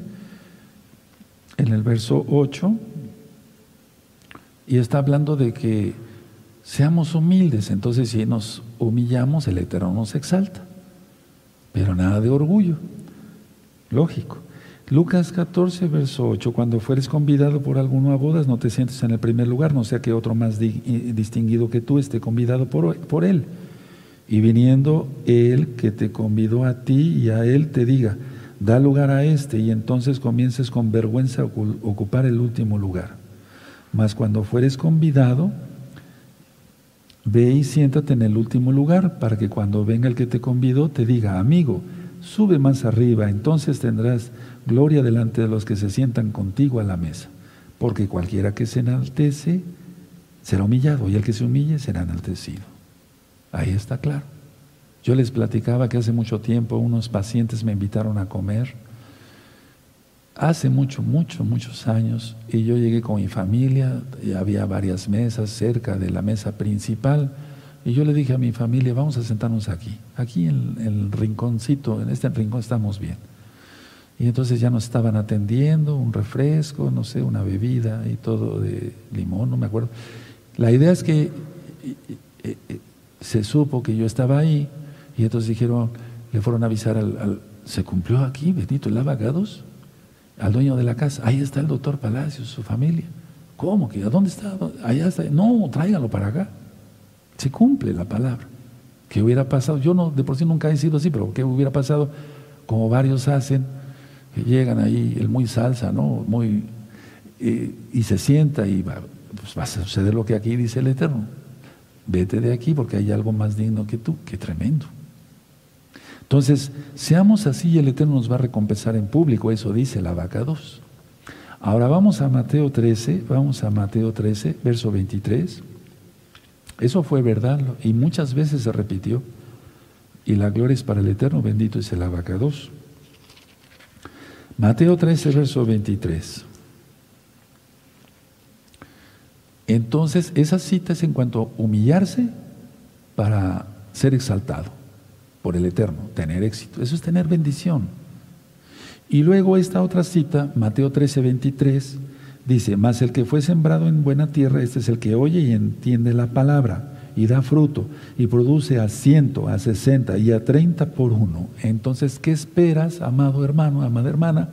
en el verso 8. Y está hablando de que seamos humildes. Entonces, si nos humillamos, el Eterno nos exalta. Pero nada de orgullo. Lógico. Lucas 14, verso 8. Cuando fueres convidado por alguno a bodas, no te sientes en el primer lugar, no sea que otro más distinguido que tú esté convidado por, por él. Y viniendo él que te convidó a ti y a él te diga, da lugar a este, y entonces comiences con vergüenza a ocupar el último lugar. Mas cuando fueres convidado, ve y siéntate en el último lugar para que cuando venga el que te convidó te diga, amigo, sube más arriba, entonces tendrás gloria delante de los que se sientan contigo a la mesa. porque cualquiera que se enaltece será humillado y el que se humille será enaltecido. Ahí está claro. Yo les platicaba que hace mucho tiempo unos pacientes me invitaron a comer, hace mucho, mucho, muchos años, y yo llegué con mi familia, había varias mesas cerca de la mesa principal, y yo le dije a mi familia, vamos a sentarnos aquí, aquí en el rinconcito, en este rincón estamos bien. Y entonces ya nos estaban atendiendo, un refresco, no sé, una bebida y todo de limón, no me acuerdo. La idea es que se supo que yo estaba ahí y entonces dijeron, le fueron a avisar al, se cumplió aquí, bendito el abagados, al dueño de la casa. Ahí está el doctor Palacios, su familia. ¿Cómo que? ¿A dónde está? Allá está. No, tráigalo para acá. Se cumple la palabra. ¿Qué hubiera pasado? Yo no, de por sí nunca he sido así, pero ¿qué hubiera pasado? Como varios hacen, llegan ahí, el muy salsa, ¿no? Muy, eh, y se sienta y va, pues va a suceder lo que aquí dice el Eterno. Vete de aquí porque hay algo más digno que tú. Qué tremendo. Entonces, seamos así y el Eterno nos va a recompensar en público. Eso dice la vaca 2. Ahora vamos a Mateo 13, vamos a Mateo 13, verso 23. Eso fue verdad y muchas veces se repitió. Y la gloria es para el Eterno, bendito es el abacados. Mateo 13, verso 23. Entonces, esa cita es en cuanto a humillarse para ser exaltado por el Eterno, tener éxito. Eso es tener bendición. Y luego esta otra cita, Mateo 13, 23, dice, mas el que fue sembrado en buena tierra, este es el que oye y entiende la palabra y da fruto y produce a ciento, a sesenta y a treinta por uno. Entonces, ¿qué esperas, amado hermano, amada hermana,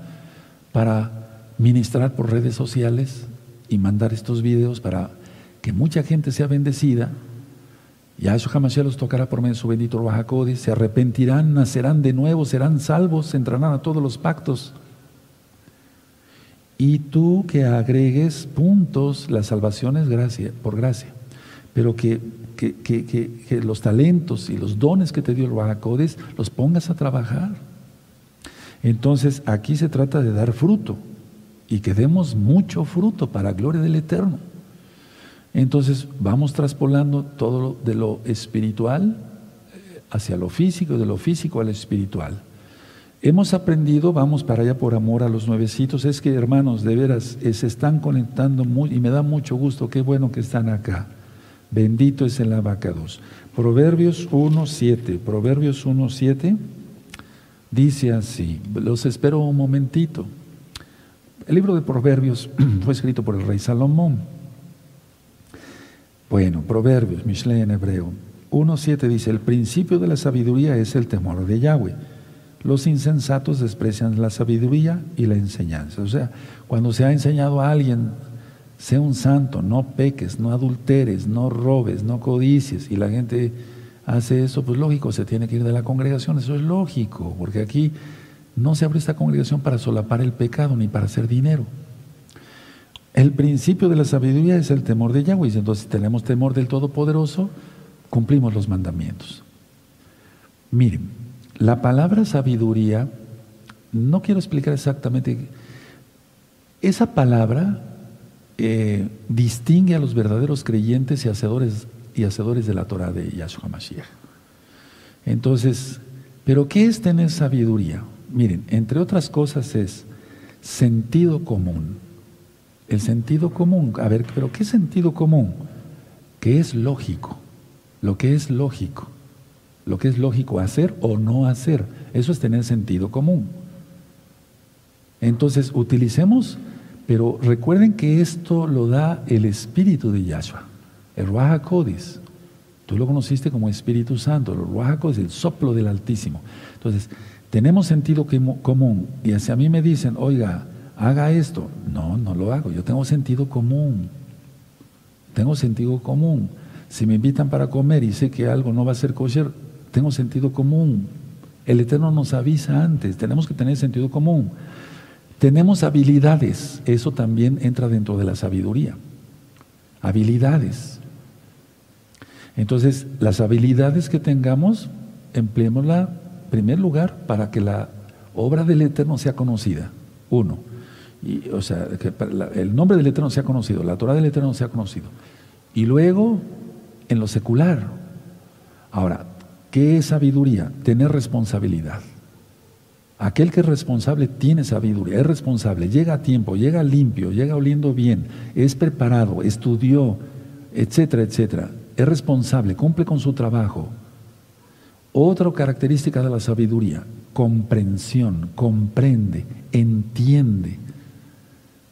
para ministrar por redes sociales y mandar estos videos para que mucha gente sea bendecida? Ya eso jamás ya los tocará por medio de su bendito Ruajacodis, se arrepentirán, nacerán de nuevo, serán salvos, entrarán a todos los pactos. Y tú que agregues puntos, la salvación es gracia, por gracia, pero que que, los talentos y los dones que te dio el Bajacodes los pongas a trabajar. Entonces aquí se trata de dar fruto y que demos mucho fruto para gloria del Eterno. Entonces vamos traspolando todo de lo espiritual eh, hacia lo físico, de lo físico al espiritual. Hemos aprendido, vamos para allá por amor a los nuevecitos, es que hermanos, de veras, eh, se están conectando muy, y me da mucho gusto, qué bueno que están acá. Bendito es el abacados. Proverbios 1.7. Proverbios 1.7 dice así. Los espero un momentito. El libro de Proverbios fue escrito por el rey Salomón. Bueno, Proverbios, Mishle en hebreo. 1.7 dice, el principio de la sabiduría es el temor de Yahweh. Los insensatos desprecian la sabiduría y la enseñanza. O sea, cuando se ha enseñado a alguien Sé un santo, no peques, no adulteres, no robes, no codicies. Y la gente hace eso, pues lógico, se tiene que ir de la congregación. Eso es lógico, porque aquí no se abre esta congregación para solapar el pecado ni para hacer dinero. El principio de la sabiduría es el temor de Yahweh. Entonces, si tenemos temor del Todopoderoso, cumplimos los mandamientos. Miren, la palabra sabiduría, no quiero explicar exactamente. Esa palabra eh, distingue a los verdaderos creyentes y hacedores, y hacedores de la Torah de Yahshua Mashiach. Entonces, ¿pero qué es tener sabiduría? Miren, entre otras cosas es sentido común. El sentido común, a ver, ¿pero qué sentido común? Que es lógico, lo que es lógico, lo que es lógico hacer o no hacer, eso es tener sentido común. Entonces, utilicemos pero recuerden que esto lo da el Espíritu de Yahshua, el Ruach Codis. Tú lo conociste como Espíritu Santo, el Ruach es el soplo del Altísimo. Entonces, tenemos sentido común y hacia mí me dicen, oiga, haga esto. No, no lo hago, yo tengo sentido común. Tengo sentido común. Si me invitan para comer y sé que algo no va a ser kosher, tengo sentido común. El Eterno nos avisa antes, tenemos que tener sentido común. Tenemos habilidades, eso también entra dentro de la sabiduría. Habilidades. Entonces, las habilidades que tengamos, empleémosla en primer lugar para que la obra del Eterno sea conocida. Uno. Y, o sea, el nombre del Eterno sea conocido, la Torah del Eterno sea conocido. Y luego, en lo secular. Ahora, ¿qué es sabiduría? Tener responsabilidad. Aquel que es responsable tiene sabiduría, es responsable, llega a tiempo, llega limpio, llega oliendo bien, es preparado, estudió, etcétera, etcétera. Es responsable, cumple con su trabajo. Otra característica de la sabiduría, comprensión, comprende, entiende.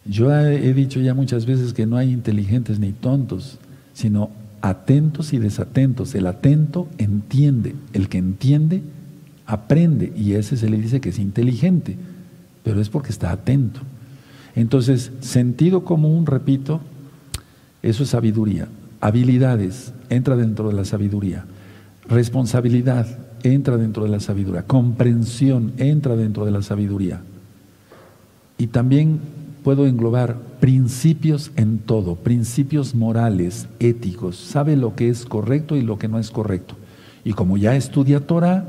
Yo he dicho ya muchas veces que no hay inteligentes ni tontos, sino atentos y desatentos. El atento entiende, el que entiende aprende y ese se le dice que es inteligente, pero es porque está atento. Entonces, sentido común, repito, eso es sabiduría. Habilidades, entra dentro de la sabiduría. Responsabilidad, entra dentro de la sabiduría. Comprensión, entra dentro de la sabiduría. Y también puedo englobar principios en todo, principios morales, éticos. Sabe lo que es correcto y lo que no es correcto. Y como ya estudia Torah,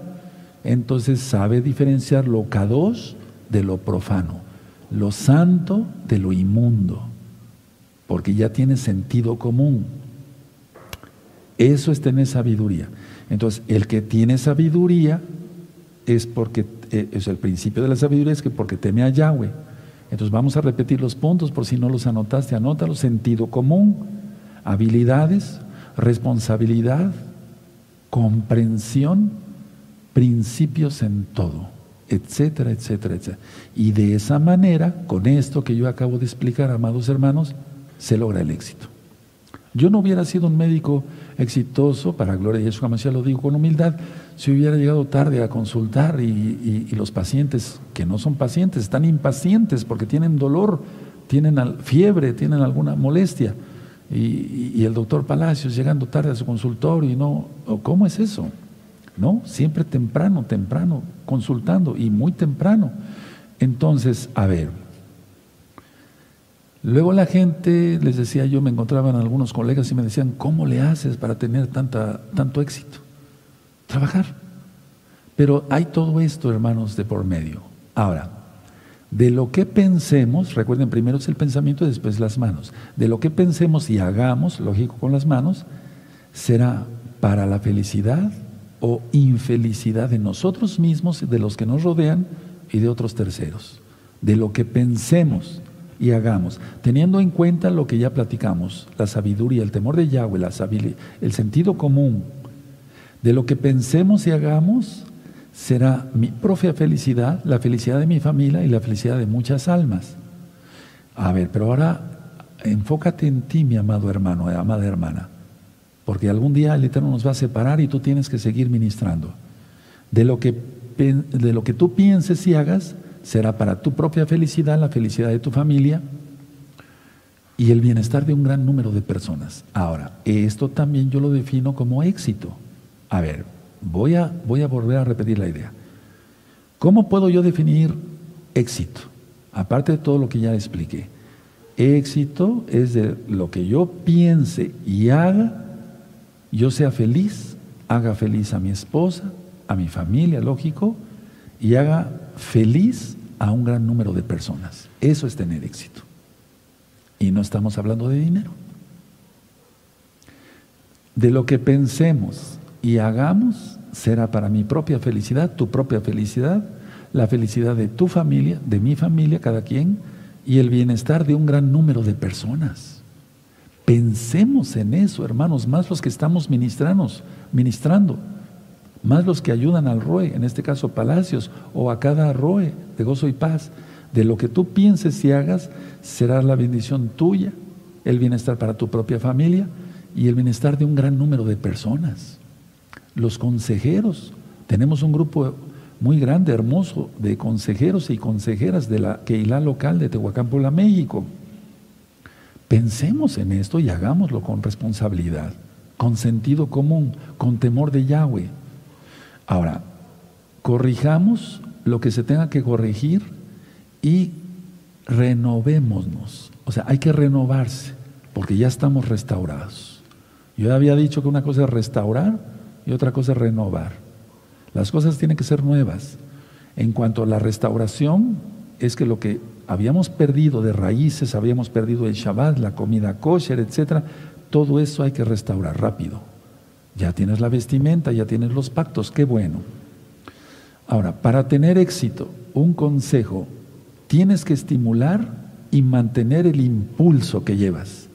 entonces sabe diferenciar lo kadosh de lo profano, lo santo de lo inmundo, porque ya tiene sentido común. Eso es tener sabiduría. Entonces, el que tiene sabiduría es porque, eh, es el principio de la sabiduría es que porque teme a Yahweh. Entonces vamos a repetir los puntos por si no los anotaste, anótalo, sentido común, habilidades, responsabilidad, comprensión, principios en todo, etcétera, etcétera, etcétera. Y de esa manera, con esto que yo acabo de explicar, amados hermanos, se logra el éxito. Yo no hubiera sido un médico exitoso, para gloria de Yeshua Mashiach lo digo con humildad, si hubiera llegado tarde a consultar y, los pacientes, que no son pacientes, están impacientes porque tienen dolor, tienen fiebre, tienen alguna molestia. Y, y el doctor Palacios llegando tarde a su consultorio y no, ¿cómo es eso? No, siempre temprano, temprano, consultando y muy temprano. Entonces, a ver, luego la gente, les decía yo, me encontraban algunos colegas y me decían, ¿cómo le haces para tener tanta, tanto éxito? Trabajar. Pero hay todo esto, hermanos, de por medio. Ahora, de lo que pensemos, recuerden, primero es el pensamiento y después las manos. De lo que pensemos y hagamos, lógico con las manos, será para la felicidad o infelicidad de nosotros mismos, de los que nos rodean y de otros terceros, de lo que pensemos y hagamos, teniendo en cuenta lo que ya platicamos, la sabiduría, el temor de Yahweh, la el sentido común, de lo que pensemos y hagamos será mi propia felicidad, la felicidad de mi familia y la felicidad de muchas almas. A ver, pero ahora enfócate en ti, mi amado hermano, amada hermana porque algún día el Eterno nos va a separar y tú tienes que seguir ministrando. De lo que, de lo que tú pienses y hagas será para tu propia felicidad, la felicidad de tu familia y el bienestar de un gran número de personas. Ahora, esto también yo lo defino como éxito. A ver, voy a, voy a volver a repetir la idea. ¿Cómo puedo yo definir éxito? Aparte de todo lo que ya expliqué. Éxito es de lo que yo piense y haga yo sea feliz, haga feliz a mi esposa, a mi familia, lógico, y haga feliz a un gran número de personas. Eso es tener éxito. Y no estamos hablando de dinero. De lo que pensemos y hagamos será para mi propia felicidad, tu propia felicidad, la felicidad de tu familia, de mi familia, cada quien, y el bienestar de un gran número de personas. Pensemos en eso, hermanos, más los que estamos ministrando, más los que ayudan al ROE, en este caso Palacios, o a cada ROE de gozo y paz. De lo que tú pienses y hagas será la bendición tuya, el bienestar para tu propia familia y el bienestar de un gran número de personas. Los consejeros, tenemos un grupo muy grande, hermoso, de consejeros y consejeras de la Keila local de Tehuacán, Puebla, México. Pensemos en esto y hagámoslo con responsabilidad, con sentido común, con temor de Yahweh. Ahora, corrijamos lo que se tenga que corregir y renovémonos. O sea, hay que renovarse, porque ya estamos restaurados. Yo había dicho que una cosa es restaurar y otra cosa es renovar. Las cosas tienen que ser nuevas. En cuanto a la restauración, es que lo que habíamos perdido de raíces, habíamos perdido el Shabbat, la comida kosher, etc. Todo eso hay que restaurar rápido. Ya tienes la vestimenta, ya tienes los pactos, qué bueno. Ahora, para tener éxito, un consejo, tienes que estimular y mantener el impulso que llevas.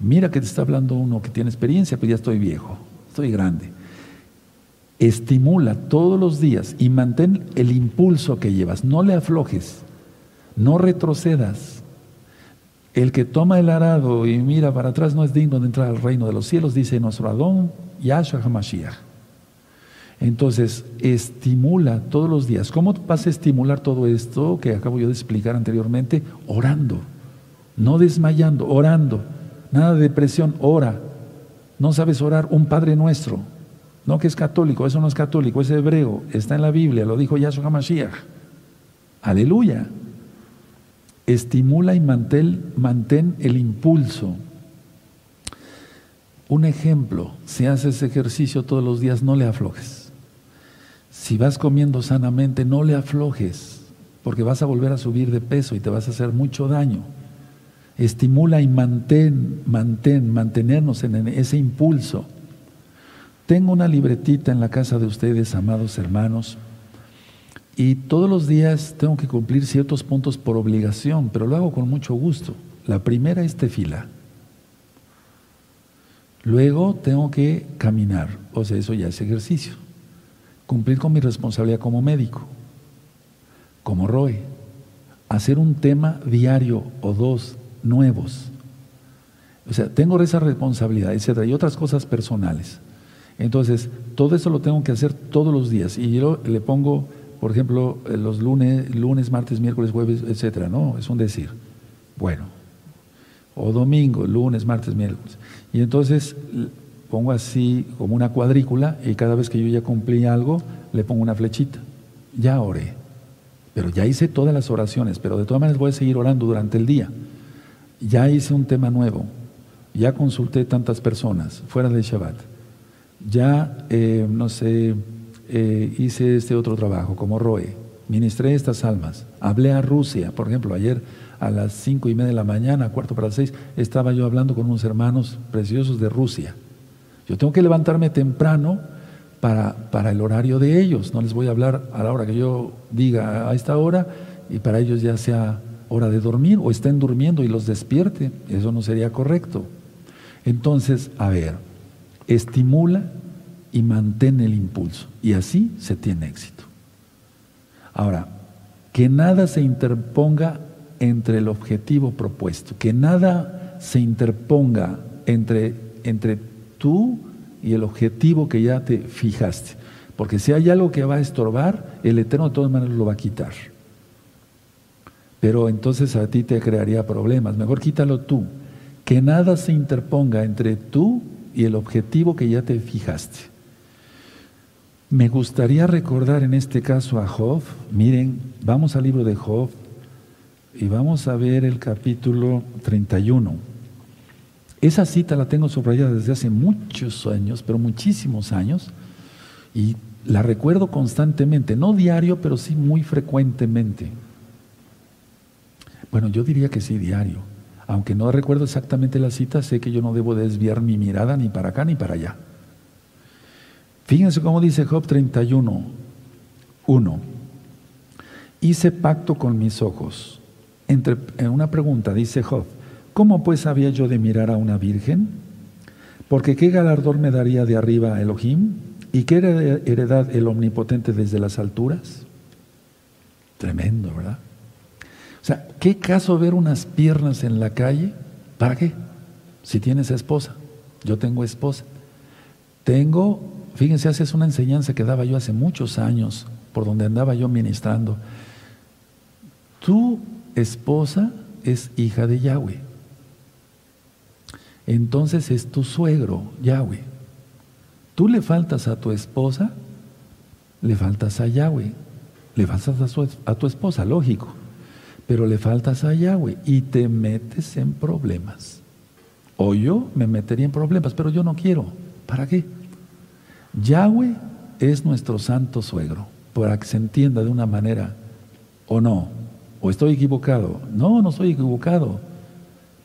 Mira que te está hablando uno que tiene experiencia, pero ya estoy viejo, estoy grande. Estimula todos los días y mantén el impulso que llevas, no le aflojes, no retrocedas. El que toma el arado y mira para atrás no es digno de entrar al reino de los cielos, dice nuestro Adón Yahshua HaMashiach. Entonces, estimula todos los días. ¿Cómo vas a estimular todo esto que acabo yo de explicar anteriormente? Orando, no desmayando, orando. Nada de depresión, ora. No sabes orar un Padre Nuestro. No que es católico, eso no es católico, es hebreo, está en la Biblia, lo dijo Yahshua HaMashiach. Aleluya. Estimula y mantén, el impulso. Un ejemplo, si haces ejercicio todos los días, no le aflojes. Si vas comiendo sanamente, no le aflojes, porque vas a volver a subir de peso y te vas a hacer mucho daño. Estimula y mantén, mantén, mantenernos en ese impulso. Tengo una libretita en la casa de ustedes, amados hermanos, y todos los días tengo que cumplir ciertos puntos por obligación, pero lo hago con mucho gusto. La primera es tefila. Luego tengo que caminar, o sea, eso ya es ejercicio cumplir con mi responsabilidad como médico, como ROE, hacer un tema diario o dos nuevos. O sea, tengo esa responsabilidad, etcétera, y otras cosas personales. Entonces, todo eso lo tengo que hacer todos los días. Y yo le pongo, por ejemplo, los lunes, lunes, martes, miércoles, jueves, etcétera, ¿no? Es un decir. Bueno. O domingo, lunes, martes, miércoles. Y entonces pongo así como una cuadrícula y cada vez que yo ya cumplí algo, le pongo una flechita. Ya oré. Pero ya hice todas las oraciones, pero de todas maneras voy a seguir orando durante el día. Ya hice un tema nuevo. Ya consulté tantas personas fuera del Shabbat. Ya, eh, no sé, eh, hice este otro trabajo como Roe. Ministré estas almas. Hablé a Rusia, por ejemplo, ayer a las cinco y media de la mañana, cuarto para las seis, estaba yo hablando con unos hermanos preciosos de Rusia. Yo tengo que levantarme temprano para, para, el horario de ellos. No les voy a hablar a la hora que yo diga a esta hora y para ellos ya sea hora de dormir o estén durmiendo y los despierte. Eso no sería correcto. Entonces, a ver, estimula y mantén el impulso. Y así se tiene éxito. Ahora, que nada se interponga entre el objetivo propuesto, que nada se interponga entre, entre tú y el objetivo que ya te fijaste. Porque si hay algo que va a estorbar, el Eterno de todas maneras lo va a quitar. Pero entonces a ti te crearía problemas. Mejor quítalo tú. Que nada se interponga entre tú y el objetivo que ya te fijaste. Me gustaría recordar en este caso a Job. Miren, vamos al libro de Job y vamos a ver el capítulo 31. Esa cita la tengo subrayada desde hace muchos años, pero muchísimos años, y la recuerdo constantemente, no diario, pero sí muy frecuentemente. Bueno, yo diría que sí diario. Aunque no recuerdo exactamente la cita, sé que yo no debo desviar mi mirada ni para acá ni para allá. Fíjense cómo dice Job 31, 1. Hice pacto con mis ojos. Entre, en una pregunta dice Job, ¿Cómo pues había yo de mirar a una virgen? Porque qué galardón me daría de arriba Elohim y qué heredad el omnipotente desde las alturas. Tremendo, ¿verdad? O sea, ¿qué caso ver unas piernas en la calle? ¿Para qué? Si tienes esposa. Yo tengo esposa. Tengo, fíjense, es una enseñanza que daba yo hace muchos años, por donde andaba yo ministrando. Tu esposa es hija de Yahweh entonces es tu suegro, Yahweh. Tú le faltas a tu esposa, le faltas a Yahweh, le faltas a, tu esposa, lógico, pero le faltas a Yahweh y te metes en problemas. O yo me metería en problemas, pero yo no quiero. ¿Para qué? Yahweh es nuestro santo suegro, para que se entienda de una manera o no. ¿O estoy equivocado? No, no estoy equivocado.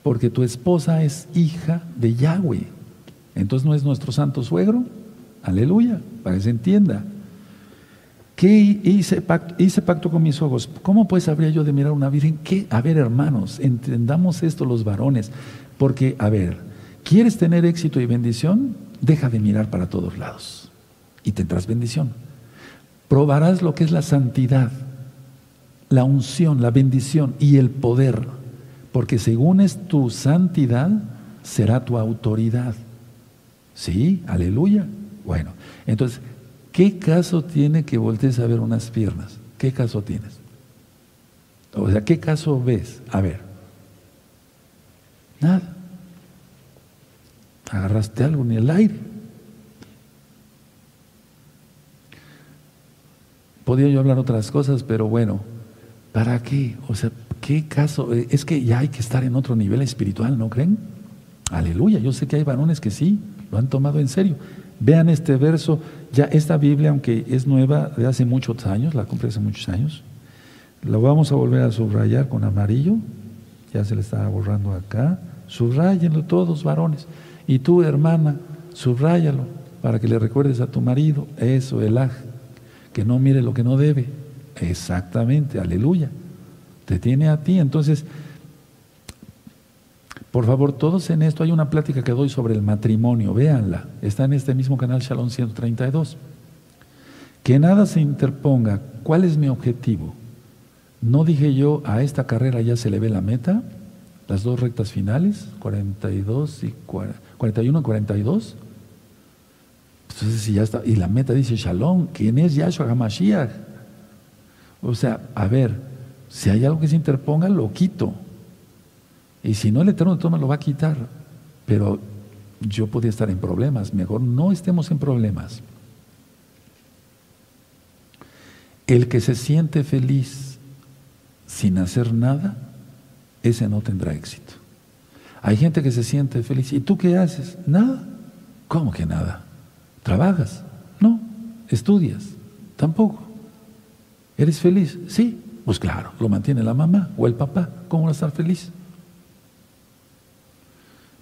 Porque tu esposa es hija de Yahweh. Entonces no es nuestro santo suegro. Aleluya, para que se entienda. ¿Qué hice pacto, hice pacto con mis ojos? ¿Cómo pues habría yo de mirar una virgen? ¿Qué? A ver, hermanos, entendamos esto los varones. Porque, a ver, ¿quieres tener éxito y bendición? Deja de mirar para todos lados y tendrás bendición. Probarás lo que es la santidad, la unción, la bendición y el poder. Porque según es tu santidad, será tu autoridad. Sí, aleluya. Bueno, entonces, ¿qué caso tiene que voltees a ver unas piernas? ¿Qué caso tienes? O sea, ¿qué caso ves? A ver. Nada. Agarraste algo en el aire. Podía yo hablar otras cosas, pero bueno, ¿para qué? O sea, ¿qué caso? Eh, es que ya hay que estar en otro nivel espiritual, ¿no creen? Aleluya, yo sé que hay varones que sí, lo han tomado en serio. Vean este verso, ya esta Biblia, aunque es nueva de hace muchos años, la compré hace muchos años, la vamos a volver a subrayar con amarillo, ya se le está borrando acá, subrayenlo todos varones, y tú hermana, subráyalo para que le recuerdes a tu marido, eso, el aj, que no mire lo que no debe, exactamente, aleluya, te tiene a ti, entonces por favor, todos en esto hay una plática que doy sobre el matrimonio, véanla, está en este mismo canal Shalom 132. Que nada se interponga, ¿cuál es mi objetivo? No dije yo, a esta carrera ya se le ve la meta, las dos rectas finales, 42 y 41 y 42. Entonces, si ya está, y la meta dice Shalom, ¿quién es Yahshua HaMashiach? O sea, a ver, si hay algo que se interponga, lo quito. Y si no, el Eterno de lo va a quitar. Pero yo podía estar en problemas. Mejor no estemos en problemas. El que se siente feliz sin hacer nada, ese no tendrá éxito. Hay gente que se siente feliz. ¿Y tú qué haces? Nada. ¿Cómo que nada? ¿Trabajas? No. ¿Estudias? Tampoco. ¿Eres feliz? Sí. Pues claro, lo mantiene la mamá o el papá. ¿Cómo va a estar feliz?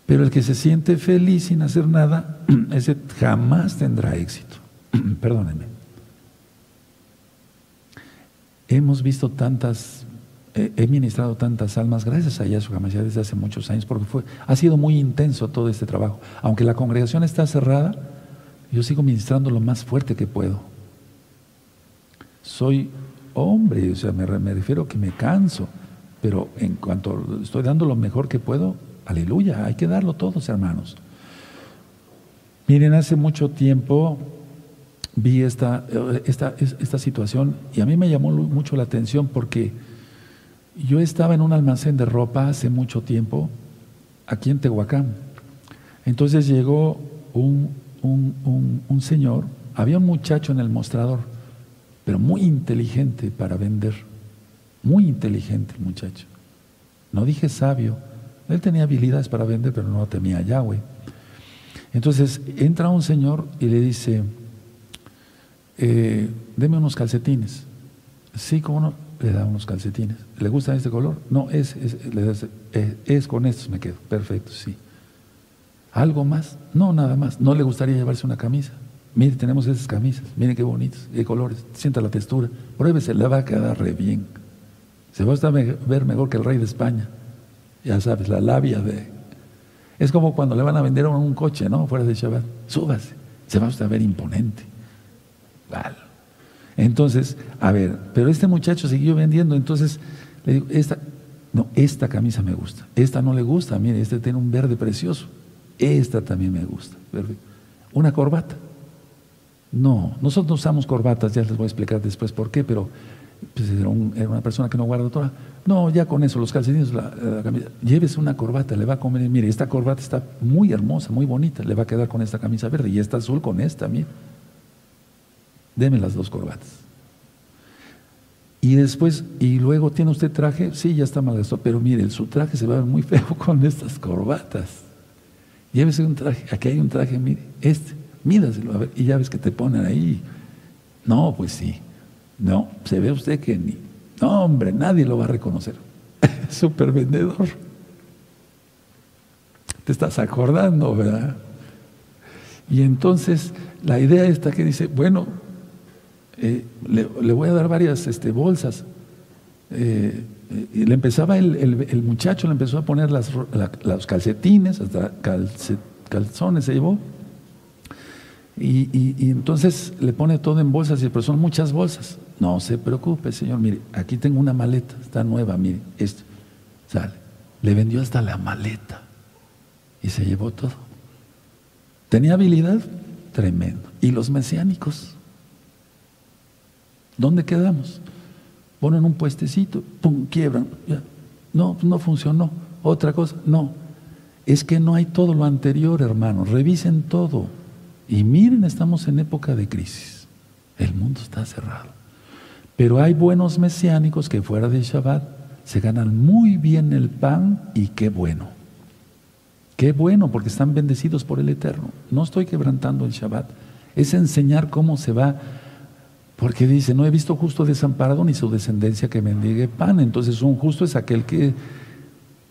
Pero el que se siente feliz sin hacer nada, ese jamás tendrá éxito. Perdónenme. Hemos visto tantas, he ministrado tantas almas, gracias a Yahshua Hamashiach desde hace muchos años, porque fue, ha sido muy intenso todo este trabajo. Aunque la congregación está cerrada, yo sigo ministrando lo más fuerte que puedo. Soy hombre, o sea, me, me refiero que me canso, pero en cuanto estoy dando lo mejor que puedo, Aleluya, hay que darlo todos, hermanos. Miren, hace mucho tiempo vi esta, esta, esta situación y a mí me llamó mucho la atención porque yo estaba en un almacén de ropa hace mucho tiempo aquí en Tehuacán. Entonces llegó un, un, un, señor, había un muchacho en el mostrador, pero muy inteligente para vender, muy inteligente el muchacho. No dije sabio, él tenía habilidades para vender, pero no temía Yahweh. Entonces entra un señor y le dice, eh, deme unos calcetines. Sí, ¿cómo no? Le da unos calcetines. ¿Le gusta este color? No, es, es, es, con estos me quedo. Perfecto, sí. ¿Algo más? No, nada más. ¿No le gustaría llevarse una camisa? Mire, tenemos esas camisas. Miren qué bonitas, qué colores. Sienta la textura. Pruébese, le va a quedar re bien. Se va a ver mejor que el rey de España ya sabes, la labia de... Es como cuando le van a vender un coche, ¿no? Fuera de Shabbat. Súbase, se va a ver imponente. Vale. Entonces, a ver, pero este muchacho siguió vendiendo, entonces le digo, esta, no, esta camisa me gusta, esta no le gusta, mire, este tiene un verde precioso, esta también me gusta. Una corbata. No, nosotros usamos corbatas, ya les voy a explicar después por qué, pero pues era, una persona que no guarda Torah. No, ya con eso, los calcetines, la, camisa. Llévese una corbata, le va a comer. Mire, esta corbata está muy hermosa, muy bonita. Le va a quedar con esta camisa verde y esta azul con esta, mire. Deme las dos corbatas. Y después, y luego, ¿tiene usted traje? Sí, ya está mal esto, pero mire, su traje se va a ver muy feo con estas corbatas. Llévese un traje, aquí hay un traje, mire, este, mídaselo, y ya ves que te ponen ahí. No, pues sí. No, se ve usted que ni. No, hombre, nadie lo va a reconocer. Súper vendedor. Te estás acordando, ¿verdad? Y entonces la idea está que dice, bueno, eh, le, voy a dar varias este, bolsas. Eh, y le empezaba el, muchacho, le empezó a poner los calcetines, hasta calzones se llevó. Y, entonces le pone todo en bolsas y pero son muchas bolsas. No se preocupe, señor, mire, aquí tengo una maleta, está nueva, mire, esto. Sale. Le vendió hasta la maleta y se llevó todo. Tenía habilidad tremendo. ¿Y los mesiánicos? ¿Dónde quedamos? Ponen un puestecito, pum, quiebran. No, no funcionó. Otra cosa, no. Es que no hay todo lo anterior, hermanos. Revisen todo. Y miren, estamos en época de crisis. El mundo está cerrado. Pero hay buenos mesiánicos que fuera de Shabbat se ganan muy bien el pan y qué bueno. Qué bueno, porque están bendecidos por el Eterno. No estoy quebrantando el Shabbat. Es enseñar cómo se va porque dice, no he visto justo desamparado ni su descendencia que mendigue pan. Entonces un justo es aquel que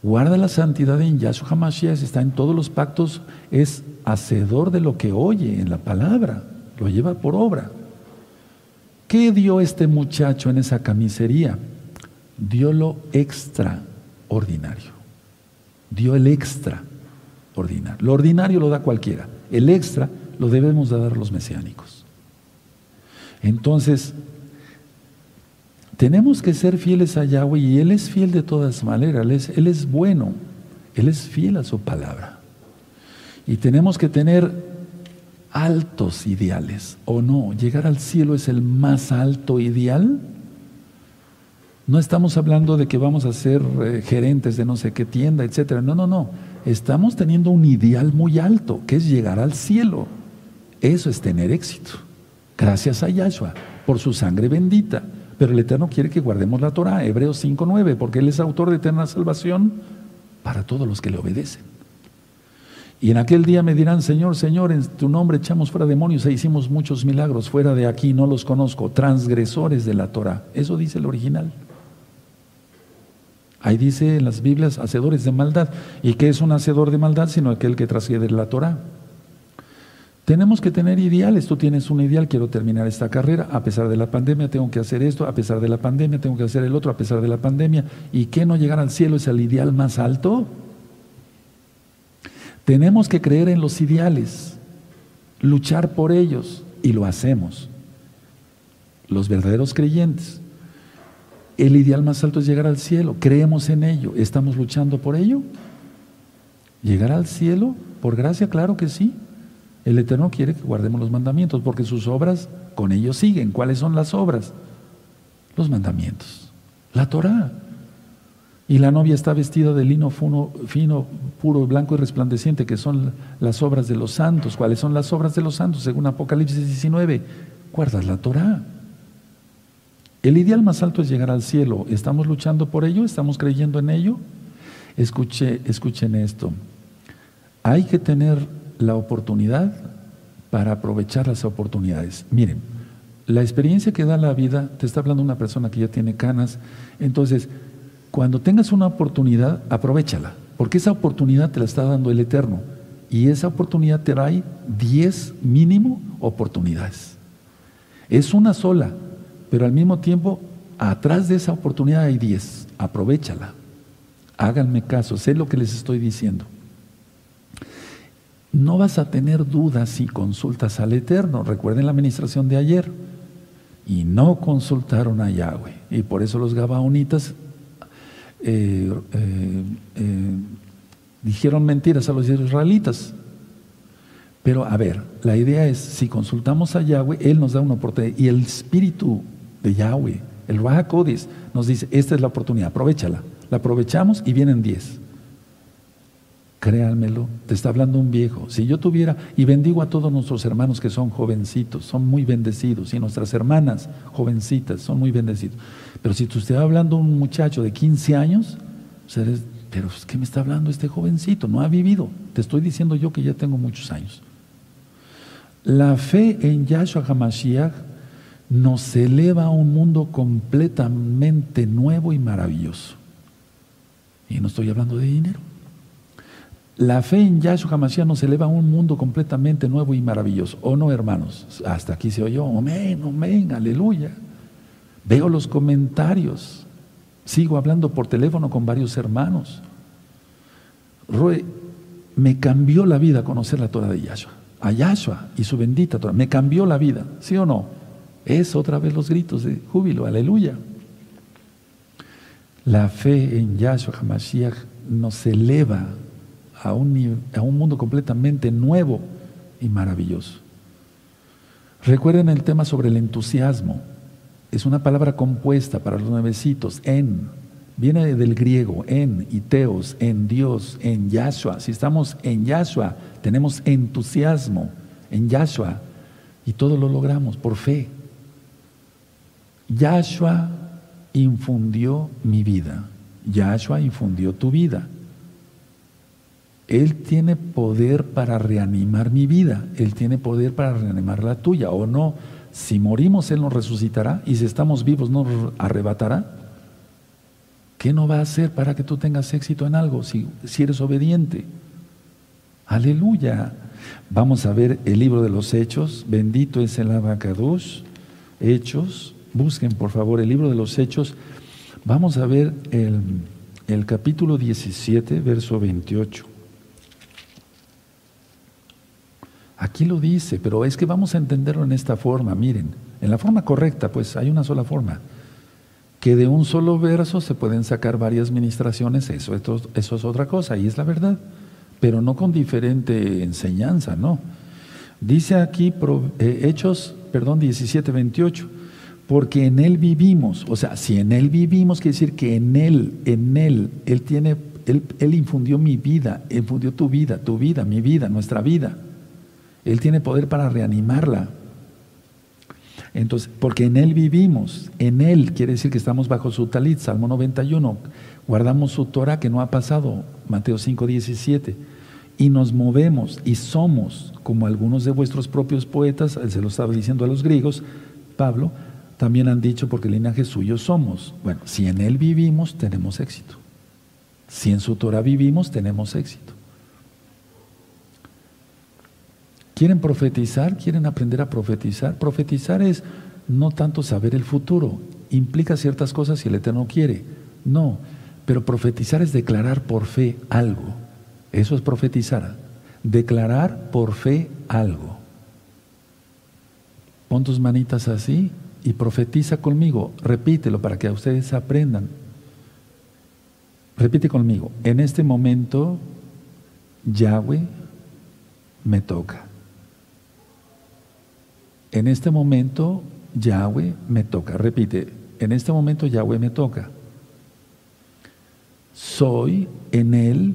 guarda la santidad en Yahshua HaMashiach, está en todos los pactos, es hacedor de lo que oye en la palabra, lo lleva por obra. ¿Qué dio este muchacho en esa camisería? Dio lo extraordinario. Dio el extraordinario. Lo ordinario lo da cualquiera. El extra lo debemos de dar los mesiánicos. Entonces, tenemos que ser fieles a Yahweh y Él es fiel de todas maneras, él es, bueno, Él es fiel a su palabra. Y tenemos que tener altos ideales, ¿o no? Llegar al cielo es el más alto ideal. No estamos hablando de que vamos a ser eh, gerentes de no sé qué tienda, etcétera. No, no, no. Estamos teniendo un ideal muy alto, que es llegar al cielo. Eso es tener éxito. Gracias a Yahshua por su sangre bendita. Pero el Eterno quiere que guardemos la Torah, Hebreos 5.9, porque Él es autor de eterna salvación para todos los que le obedecen. Y en aquel día me dirán, Señor, Señor, en tu nombre echamos fuera demonios e hicimos muchos milagros fuera de aquí, no los conozco, transgresores de la Torah. Eso dice el original. Ahí dice en las Biblias, hacedores de maldad. ¿Y qué es un hacedor de maldad? Sino aquel que trasciende la Torah. Tenemos que tener ideales. Tú tienes un ideal, quiero terminar esta carrera, a pesar de la pandemia tengo que hacer esto, a pesar de la pandemia tengo que hacer el otro, a pesar de la pandemia. ¿Y qué no llegar al cielo es el ideal más alto? Tenemos que creer en los ideales, luchar por ellos, y lo hacemos. Los verdaderos creyentes. El ideal más alto es llegar al cielo. Creemos en ello. ¿Estamos luchando por ello? ¿Llegar al cielo? Por gracia, claro que sí. El Eterno quiere que guardemos los mandamientos porque sus obras con ellos siguen. ¿Cuáles son las obras? Los mandamientos. La Torah. Y la novia está vestida de lino fino, puro, blanco y resplandeciente, que son las obras de los santos. ¿Cuáles son las obras de los santos? Según Apocalipsis 19, guardas la Torah. El ideal más alto es llegar al cielo. ¿Estamos luchando por ello? ¿Estamos creyendo en ello? Escuche, escuchen esto. Hay que tener la oportunidad para aprovechar las oportunidades. Miren, la experiencia que da la vida, te está hablando una persona que ya tiene canas, entonces, cuando tengas una oportunidad, aprovechala, porque esa oportunidad te la está dando el Eterno, y esa oportunidad te trae 10 mínimo oportunidades. Es una sola, pero al mismo tiempo, atrás de esa oportunidad hay 10, aprovechala. Háganme caso, sé lo que les estoy diciendo no vas a tener dudas si consultas al Eterno. Recuerden la administración de ayer. Y no consultaron a Yahweh. Y por eso los gabaonitas eh, eh, eh, dijeron mentiras a los israelitas. Pero a ver, la idea es, si consultamos a Yahweh, Él nos da una oportunidad. Y el espíritu de Yahweh, el Raja nos dice, esta es la oportunidad, aprovechala. La aprovechamos y vienen diez. Créanmelo, te está hablando un viejo. Si yo tuviera, y bendigo a todos nuestros hermanos que son jovencitos, son muy bendecidos, y nuestras hermanas jovencitas son muy bendecidos. Pero si tú estás hablando un muchacho de 15 años, pero ¿qué me está hablando este jovencito? No ha vivido. Te estoy diciendo yo que ya tengo muchos años. La fe en Yahshua HaMashiach nos eleva a un mundo completamente nuevo y maravilloso. Y no estoy hablando de dinero. La fe en Yahshua HaMashiach nos eleva a un mundo completamente nuevo y maravilloso. ¿O no, hermanos? Hasta aquí se oyó, amén, amén, aleluya. Veo los comentarios. Sigo hablando por teléfono con varios hermanos. Roe, me cambió la vida conocer la Torah de Yahshua. A Yahshua y su bendita Torah. Me cambió la vida, ¿sí o no? Es otra vez los gritos de júbilo, aleluya. La fe en Yahshua HaMashiach nos eleva a un, a un mundo completamente nuevo y maravilloso. Recuerden el tema sobre el entusiasmo. Es una palabra compuesta para los nuevecitos, en. Viene del griego, en, y teos, en Dios, en Yahshua. Si estamos en Yahshua, tenemos entusiasmo en Yahshua. Y todo lo logramos por fe. Yahshua infundió mi vida. Yahshua infundió tu vida. Él tiene poder para reanimar mi vida, Él tiene poder para reanimar la tuya, o no. Si morimos, Él nos resucitará, y si estamos vivos, nos arrebatará. ¿Qué no va a hacer para que tú tengas éxito en algo si, si eres obediente? Aleluya. Vamos a ver el libro de los Hechos. Bendito es el Abacados. Hechos. Busquen por favor el libro de los Hechos. Vamos a ver el, el capítulo 17, verso 28. Aquí lo dice, pero es que vamos a entenderlo en esta forma, miren, en la forma correcta, pues hay una sola forma. Que de un solo verso se pueden sacar varias ministraciones, eso, eso es otra cosa, y es la verdad, pero no con diferente enseñanza, no. Dice aquí eh, Hechos, perdón, 17, 28, porque en Él vivimos, o sea, si en Él vivimos, quiere decir que en Él, en Él, Él tiene, Él, él infundió mi vida, infundió tu vida, tu vida, mi vida, nuestra vida. Él tiene poder para reanimarla. Entonces, porque en Él vivimos, en Él quiere decir que estamos bajo su talit, Salmo 91, guardamos su Torah que no ha pasado, Mateo 5, 17, y nos movemos y somos, como algunos de vuestros propios poetas, él se lo estaba diciendo a los griegos, Pablo, también han dicho porque el linaje suyo somos. Bueno, si en Él vivimos, tenemos éxito. Si en su Torah vivimos, tenemos éxito. ¿Quieren profetizar? ¿Quieren aprender a profetizar? Profetizar es no tanto saber el futuro, implica ciertas cosas si el Eterno quiere. No, pero profetizar es declarar por fe algo. Eso es profetizar. Declarar por fe algo. Pon tus manitas así y profetiza conmigo. Repítelo para que ustedes aprendan. Repite conmigo. En este momento, Yahweh me toca. En este momento Yahweh me toca. Repite, en este momento Yahweh me toca. Soy en Él,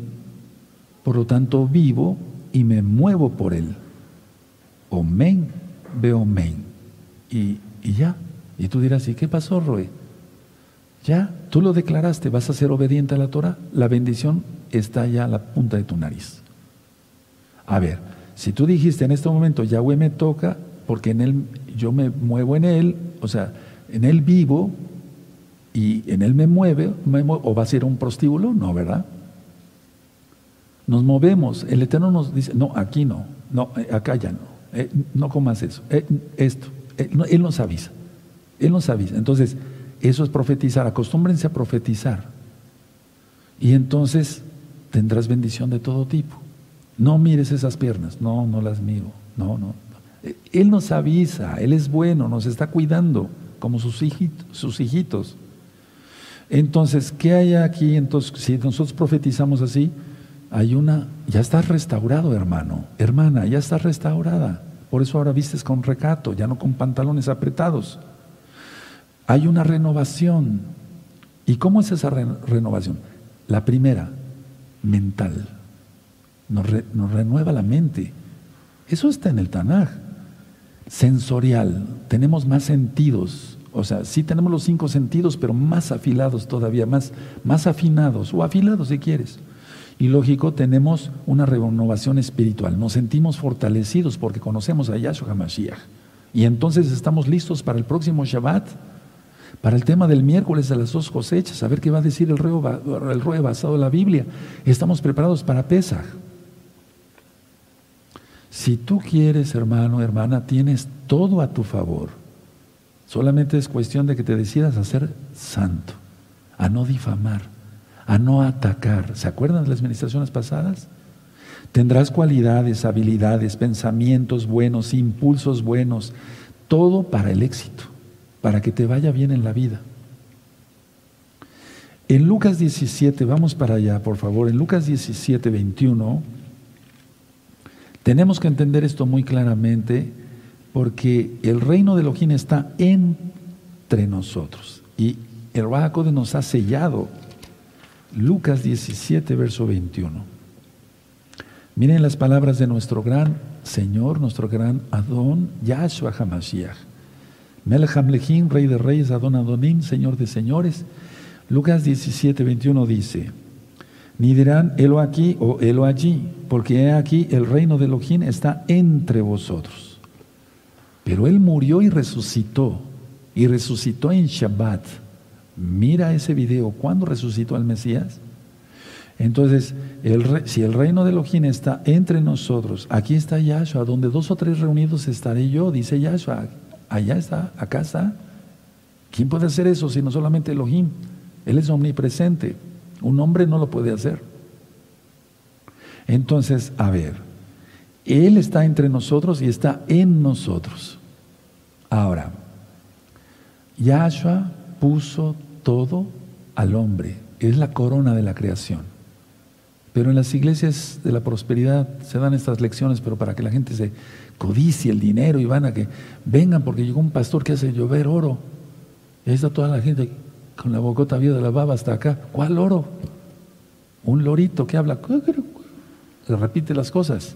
por lo tanto vivo y me muevo por Él. Omen, veo men. Y, y ya. Y tú dirás, ¿y qué pasó, Roe? Ya, tú lo declaraste, vas a ser obediente a la Torah. La bendición está ya a la punta de tu nariz. A ver, si tú dijiste en este momento, Yahweh me toca, porque en Él yo me muevo en Él, o sea, en Él vivo y en Él me mueve, o va a ser un prostíbulo, no, ¿verdad? Nos movemos, el Eterno nos dice, no, aquí no, no, eh, acá ya no, eh, no comas eso, eh, esto, Él nos avisa, Él nos avisa. Entonces, eso es profetizar, acostúmbrense a profetizar. Y entonces tendrás bendición de todo tipo. No mires esas piernas, no, no las miro, no, no, él nos avisa, Él es bueno, nos está cuidando como sus hijitos. Sus hijitos. Entonces, ¿qué hay aquí? Entonces, si nosotros profetizamos así, hay una, ya estás restaurado, hermano, hermana, ya estás restaurada. Por eso ahora vistes con recato, ya no con pantalones apretados. Hay una renovación. ¿Y cómo es esa renovación? La primera, mental. Nos, nos renueva la mente. Eso está en el Tanaj sensorial, tenemos más sentidos, o sea, sí tenemos los cinco sentidos, pero más afilados todavía, más, más afinados, o afilados si quieres. Y lógico, tenemos una renovación espiritual, nos sentimos fortalecidos porque conocemos a Yahshua HaMashiach. Y entonces estamos listos para el próximo Shabbat, para el tema del miércoles de las dos cosechas, a ver qué va a decir el rey, basado en la Biblia. Estamos preparados para Pesach. Si tú quieres, hermano, hermana, tienes todo a tu favor. Solamente es cuestión de que te decidas a ser santo, a no difamar, a no atacar. ¿Se acuerdan de las administraciones pasadas? Tendrás cualidades, habilidades, pensamientos buenos, impulsos buenos, todo para el éxito, para que te vaya bien en la vida. En Lucas 17, vamos para allá, por favor, en Lucas 17, 21. Tenemos que entender esto muy claramente porque el reino de Elohim está entre nosotros y el Code nos ha sellado. Lucas 17, verso 21. Miren las palabras de nuestro gran Señor, nuestro gran Adón, Yahshua HaMashiach. Melech Hamlechim, Rey de Reyes, Adón Adonim, Señor de Señores. Lucas 17, 21 dice, ni dirán helo aquí o helo allí, porque he aquí el reino de Elohim está entre vosotros. Pero Él murió y resucitó, y resucitó en Shabbat. Mira ese video, ¿cuándo resucitó al Mesías? Entonces, si el reino de Elohim está entre nosotros, aquí está Yahshua, donde dos o tres reunidos estaré yo, dice Yahshua, allá está, acá está. ¿Quién puede hacer eso si no solamente Elohim? Él es omnipresente. Un hombre no lo puede hacer. Entonces, a ver, Él está entre nosotros y está en nosotros. Ahora, Yahshua puso todo al hombre, es la corona de la creación. Pero en las iglesias de la prosperidad se dan estas lecciones, pero para que la gente se codicie el dinero y van a que vengan porque llegó un pastor que hace llover oro. Y ahí está toda la gente con la bocota viva de la baba hasta acá. ¿Cuál oro? Un lorito que habla, le repite las cosas.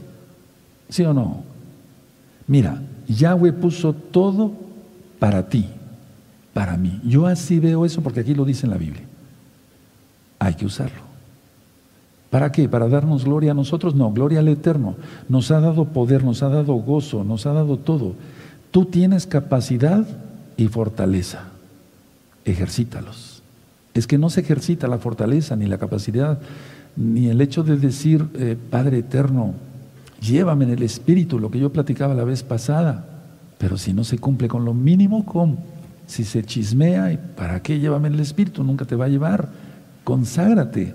¿Sí o no? Mira, Yahweh puso todo para ti, para mí. Yo así veo eso porque aquí lo dice en la Biblia. Hay que usarlo. ¿Para qué? ¿Para darnos gloria a nosotros? No, gloria al Eterno. Nos ha dado poder, nos ha dado gozo, nos ha dado todo. Tú tienes capacidad y fortaleza ejercítalos. Es que no se ejercita la fortaleza, ni la capacidad, ni el hecho de decir, eh, Padre eterno, llévame en el Espíritu, lo que yo platicaba la vez pasada. Pero si no se cumple con lo mínimo, ¿cómo? Si se chismea, ¿para qué llévame en el Espíritu? Nunca te va a llevar. Conságrate.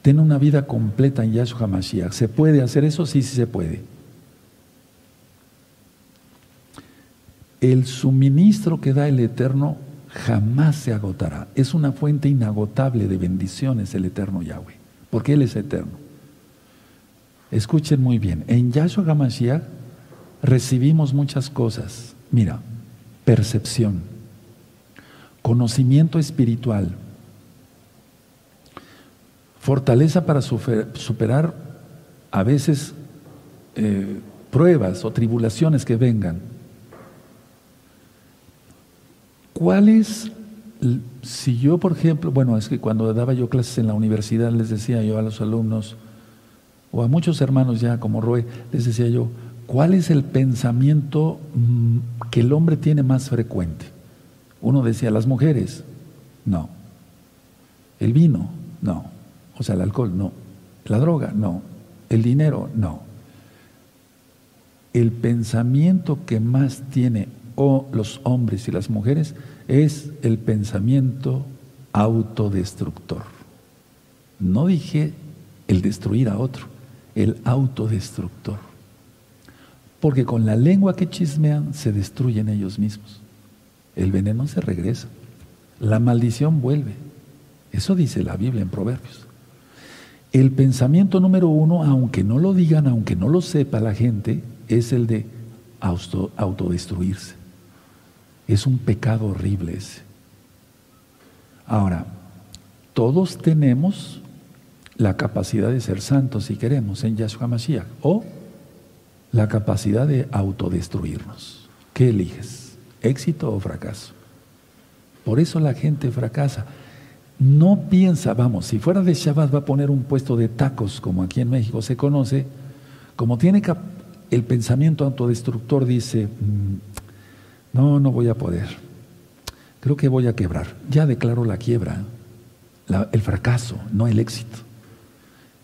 Ten una vida completa en Yahshua HaMashiach. ¿Se puede hacer eso? Sí, sí se puede. El suministro que da el Eterno jamás se agotará. Es una fuente inagotable de bendiciones el eterno Yahweh, porque Él es eterno. Escuchen muy bien, en Yahshua HaMashiach recibimos muchas cosas. Mira, percepción, conocimiento espiritual, fortaleza para superar a veces eh, pruebas o tribulaciones que vengan ¿Cuál es, si yo, por ejemplo, bueno, es que cuando daba yo clases en la universidad les decía yo a los alumnos, o a muchos hermanos ya como Roy, les decía yo, ¿cuál es el pensamiento mm, que el hombre tiene más frecuente? Uno decía, las mujeres, no. El vino, no. O sea, el alcohol, no. La droga, no. El dinero, no. El pensamiento que más tiene o los hombres y las mujeres es el pensamiento autodestructor. No dije el destruir a otro, el autodestructor. Porque con la lengua que chismean se destruyen ellos mismos. El veneno se regresa. La maldición vuelve. Eso dice la Biblia en Proverbios. El pensamiento número uno, aunque no lo digan, aunque no lo sepa la gente, es el de autodestruirse. Es un pecado horrible ese. Ahora, todos tenemos la capacidad de ser santos si queremos en Yahshua Mashiach o la capacidad de autodestruirnos. ¿Qué eliges? ¿Éxito o fracaso? Por eso la gente fracasa. No piensa, vamos, si fuera de Shabbat va a poner un puesto de tacos, como aquí en México se conoce, como tiene el pensamiento autodestructor, dice, mm, No, no voy a poder. Creo que voy a quebrar. Ya declaro la quiebra, el fracaso, no el éxito.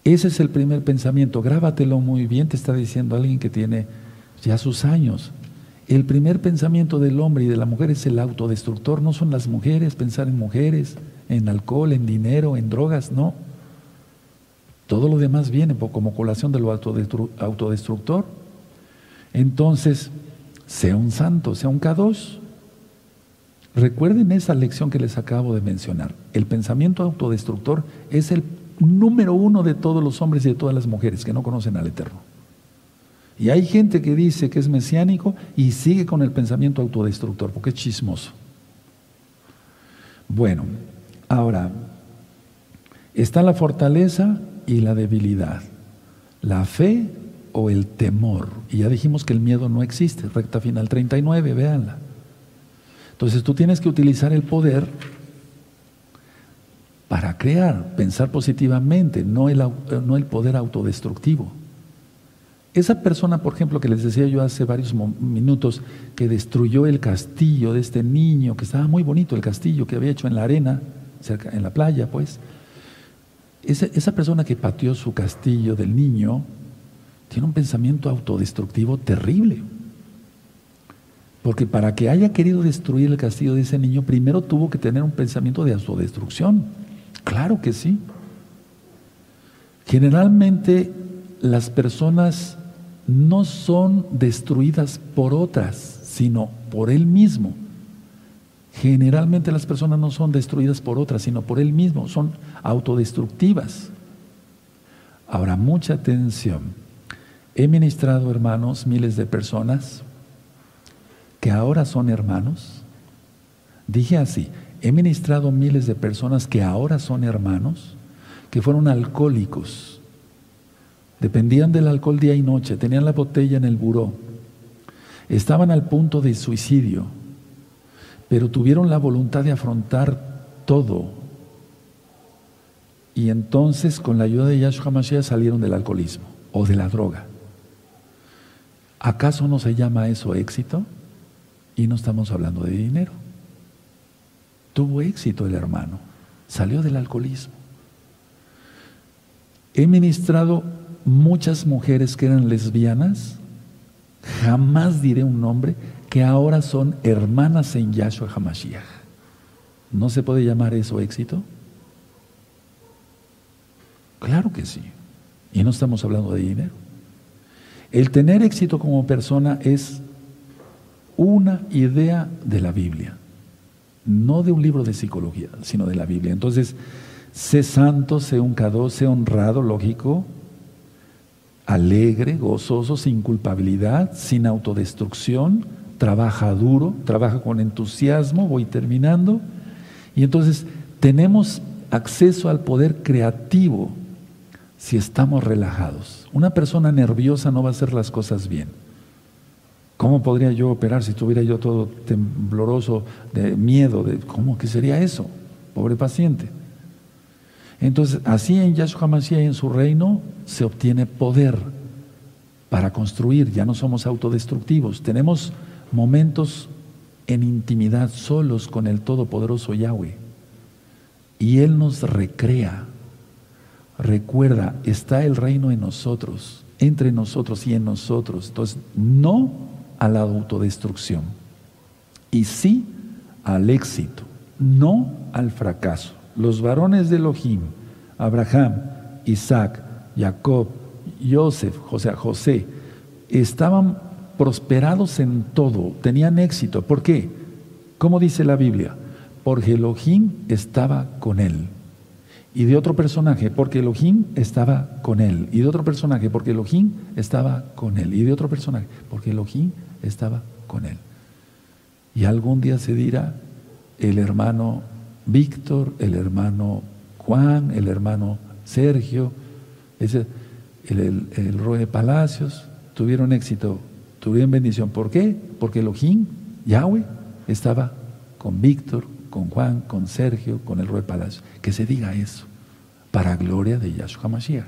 Ese es el primer pensamiento. Grábatelo muy bien, te está diciendo alguien que tiene ya sus años. El primer pensamiento del hombre y de la mujer es el autodestructor. No son las mujeres, pensar en mujeres, en alcohol, en dinero, en drogas, no. Todo lo demás viene como colación de lo autodestructor. Entonces, sea un santo, sea un K2. Recuerden esa lección que les acabo de mencionar. El pensamiento autodestructor es el número uno de todos los hombres y de todas las mujeres que no conocen al Eterno. Y hay gente que dice que es mesiánico y sigue con el pensamiento autodestructor, porque es chismoso. Bueno, ahora, está la fortaleza y la debilidad, la fe o el temor. Y ya dijimos que el miedo no existe, recta final 39, véanla. Entonces tú tienes que utilizar el poder para crear, pensar positivamente, no el, no el poder autodestructivo. Esa persona, por ejemplo, que les decía yo hace varios minutos, que destruyó el castillo de este niño, que estaba muy bonito el castillo que había hecho en la arena, cerca, en la playa, pues. Esa, esa persona que pateó su castillo del niño tiene un pensamiento autodestructivo terrible. Porque para que haya querido destruir el castillo de ese niño, primero tuvo que tener un pensamiento de autodestrucción. Claro que sí. Generalmente las personas no son destruidas por otras, sino por él mismo. Generalmente las personas no son destruidas por otras, sino por él mismo, son autodestructivas. Ahora, mucha atención. He ministrado, hermanos, miles de personas que ahora son hermanos. Dije así, He ministrado miles de personas que ahora son hermanos, que fueron alcohólicos, dependían del alcohol día y noche, tenían la botella en el buró, estaban al punto de suicidio, pero tuvieron la voluntad de afrontar todo. Y entonces con la ayuda de Yahshua Mashiach salieron del alcoholismo o de la droga. ¿Acaso no se llama eso éxito? Y no estamos hablando de dinero. Tuvo éxito el hermano, salió del alcoholismo. He ministrado muchas mujeres que eran lesbianas, jamás diré un nombre, que ahora son hermanas en Yahshua HaMashiach. ¿No se puede llamar eso éxito? Claro que sí. Y no estamos hablando de dinero. El tener éxito como persona es una idea de la Biblia no de un libro de psicología, sino de la Biblia. Entonces, sé santo, sé un cado, sé honrado, lógico, alegre, gozoso, sin culpabilidad, sin autodestrucción, trabaja duro, trabaja con entusiasmo, voy terminando. Y entonces tenemos acceso al poder creativo si estamos relajados. Una persona nerviosa no va a hacer las cosas bien. ¿Cómo podría yo operar si estuviera yo todo tembloroso de miedo? De, ¿Cómo que sería eso? Pobre paciente. Entonces, así en Yahshua Mashiach y en su reino se obtiene poder para construir. Ya no somos autodestructivos. Tenemos momentos en intimidad solos con el Todopoderoso Yahweh. Y Él nos recrea. Recuerda, está el reino en nosotros, entre nosotros y en nosotros. Entonces, no a la autodestrucción y sí al éxito, no al fracaso. Los varones de Elohim, Abraham, Isaac, Jacob, Joseph, José, José, estaban prosperados en todo, tenían éxito. ¿Por qué? ¿Cómo dice la Biblia? Porque Elohim estaba con él. Y de otro personaje, porque Elohim estaba con él. Y de otro personaje, porque Elohim estaba con él. Y de otro personaje, porque Elohim estaba con él. Y algún día se dirá, el hermano Víctor, el hermano Juan, el hermano Sergio, ese, el, el, Roe Palacios, tuvieron éxito, tuvieron bendición. ¿Por qué? Porque Elohim, Yahweh, estaba con Víctor, con Juan, con Sergio, con el Roe Palacios. Que se diga eso, para gloria de Yahshua Mashiach.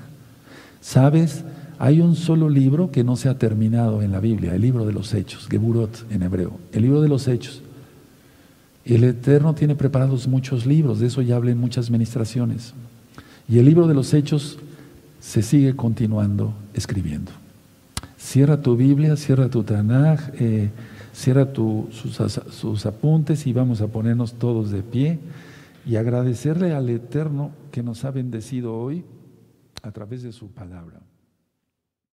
¿Sabes? Hay un solo libro que no se ha terminado en la Biblia, el libro de los Hechos, Geburot en hebreo, el libro de los Hechos. El Eterno tiene preparados muchos libros, de eso ya hablé en muchas ministraciones. Y el libro de los Hechos se sigue continuando escribiendo. Cierra tu Biblia, cierra tu Tanaj, eh, cierra sus, sus apuntes y vamos a ponernos todos de pie y agradecerle al Eterno que nos ha bendecido hoy a través de su palabra.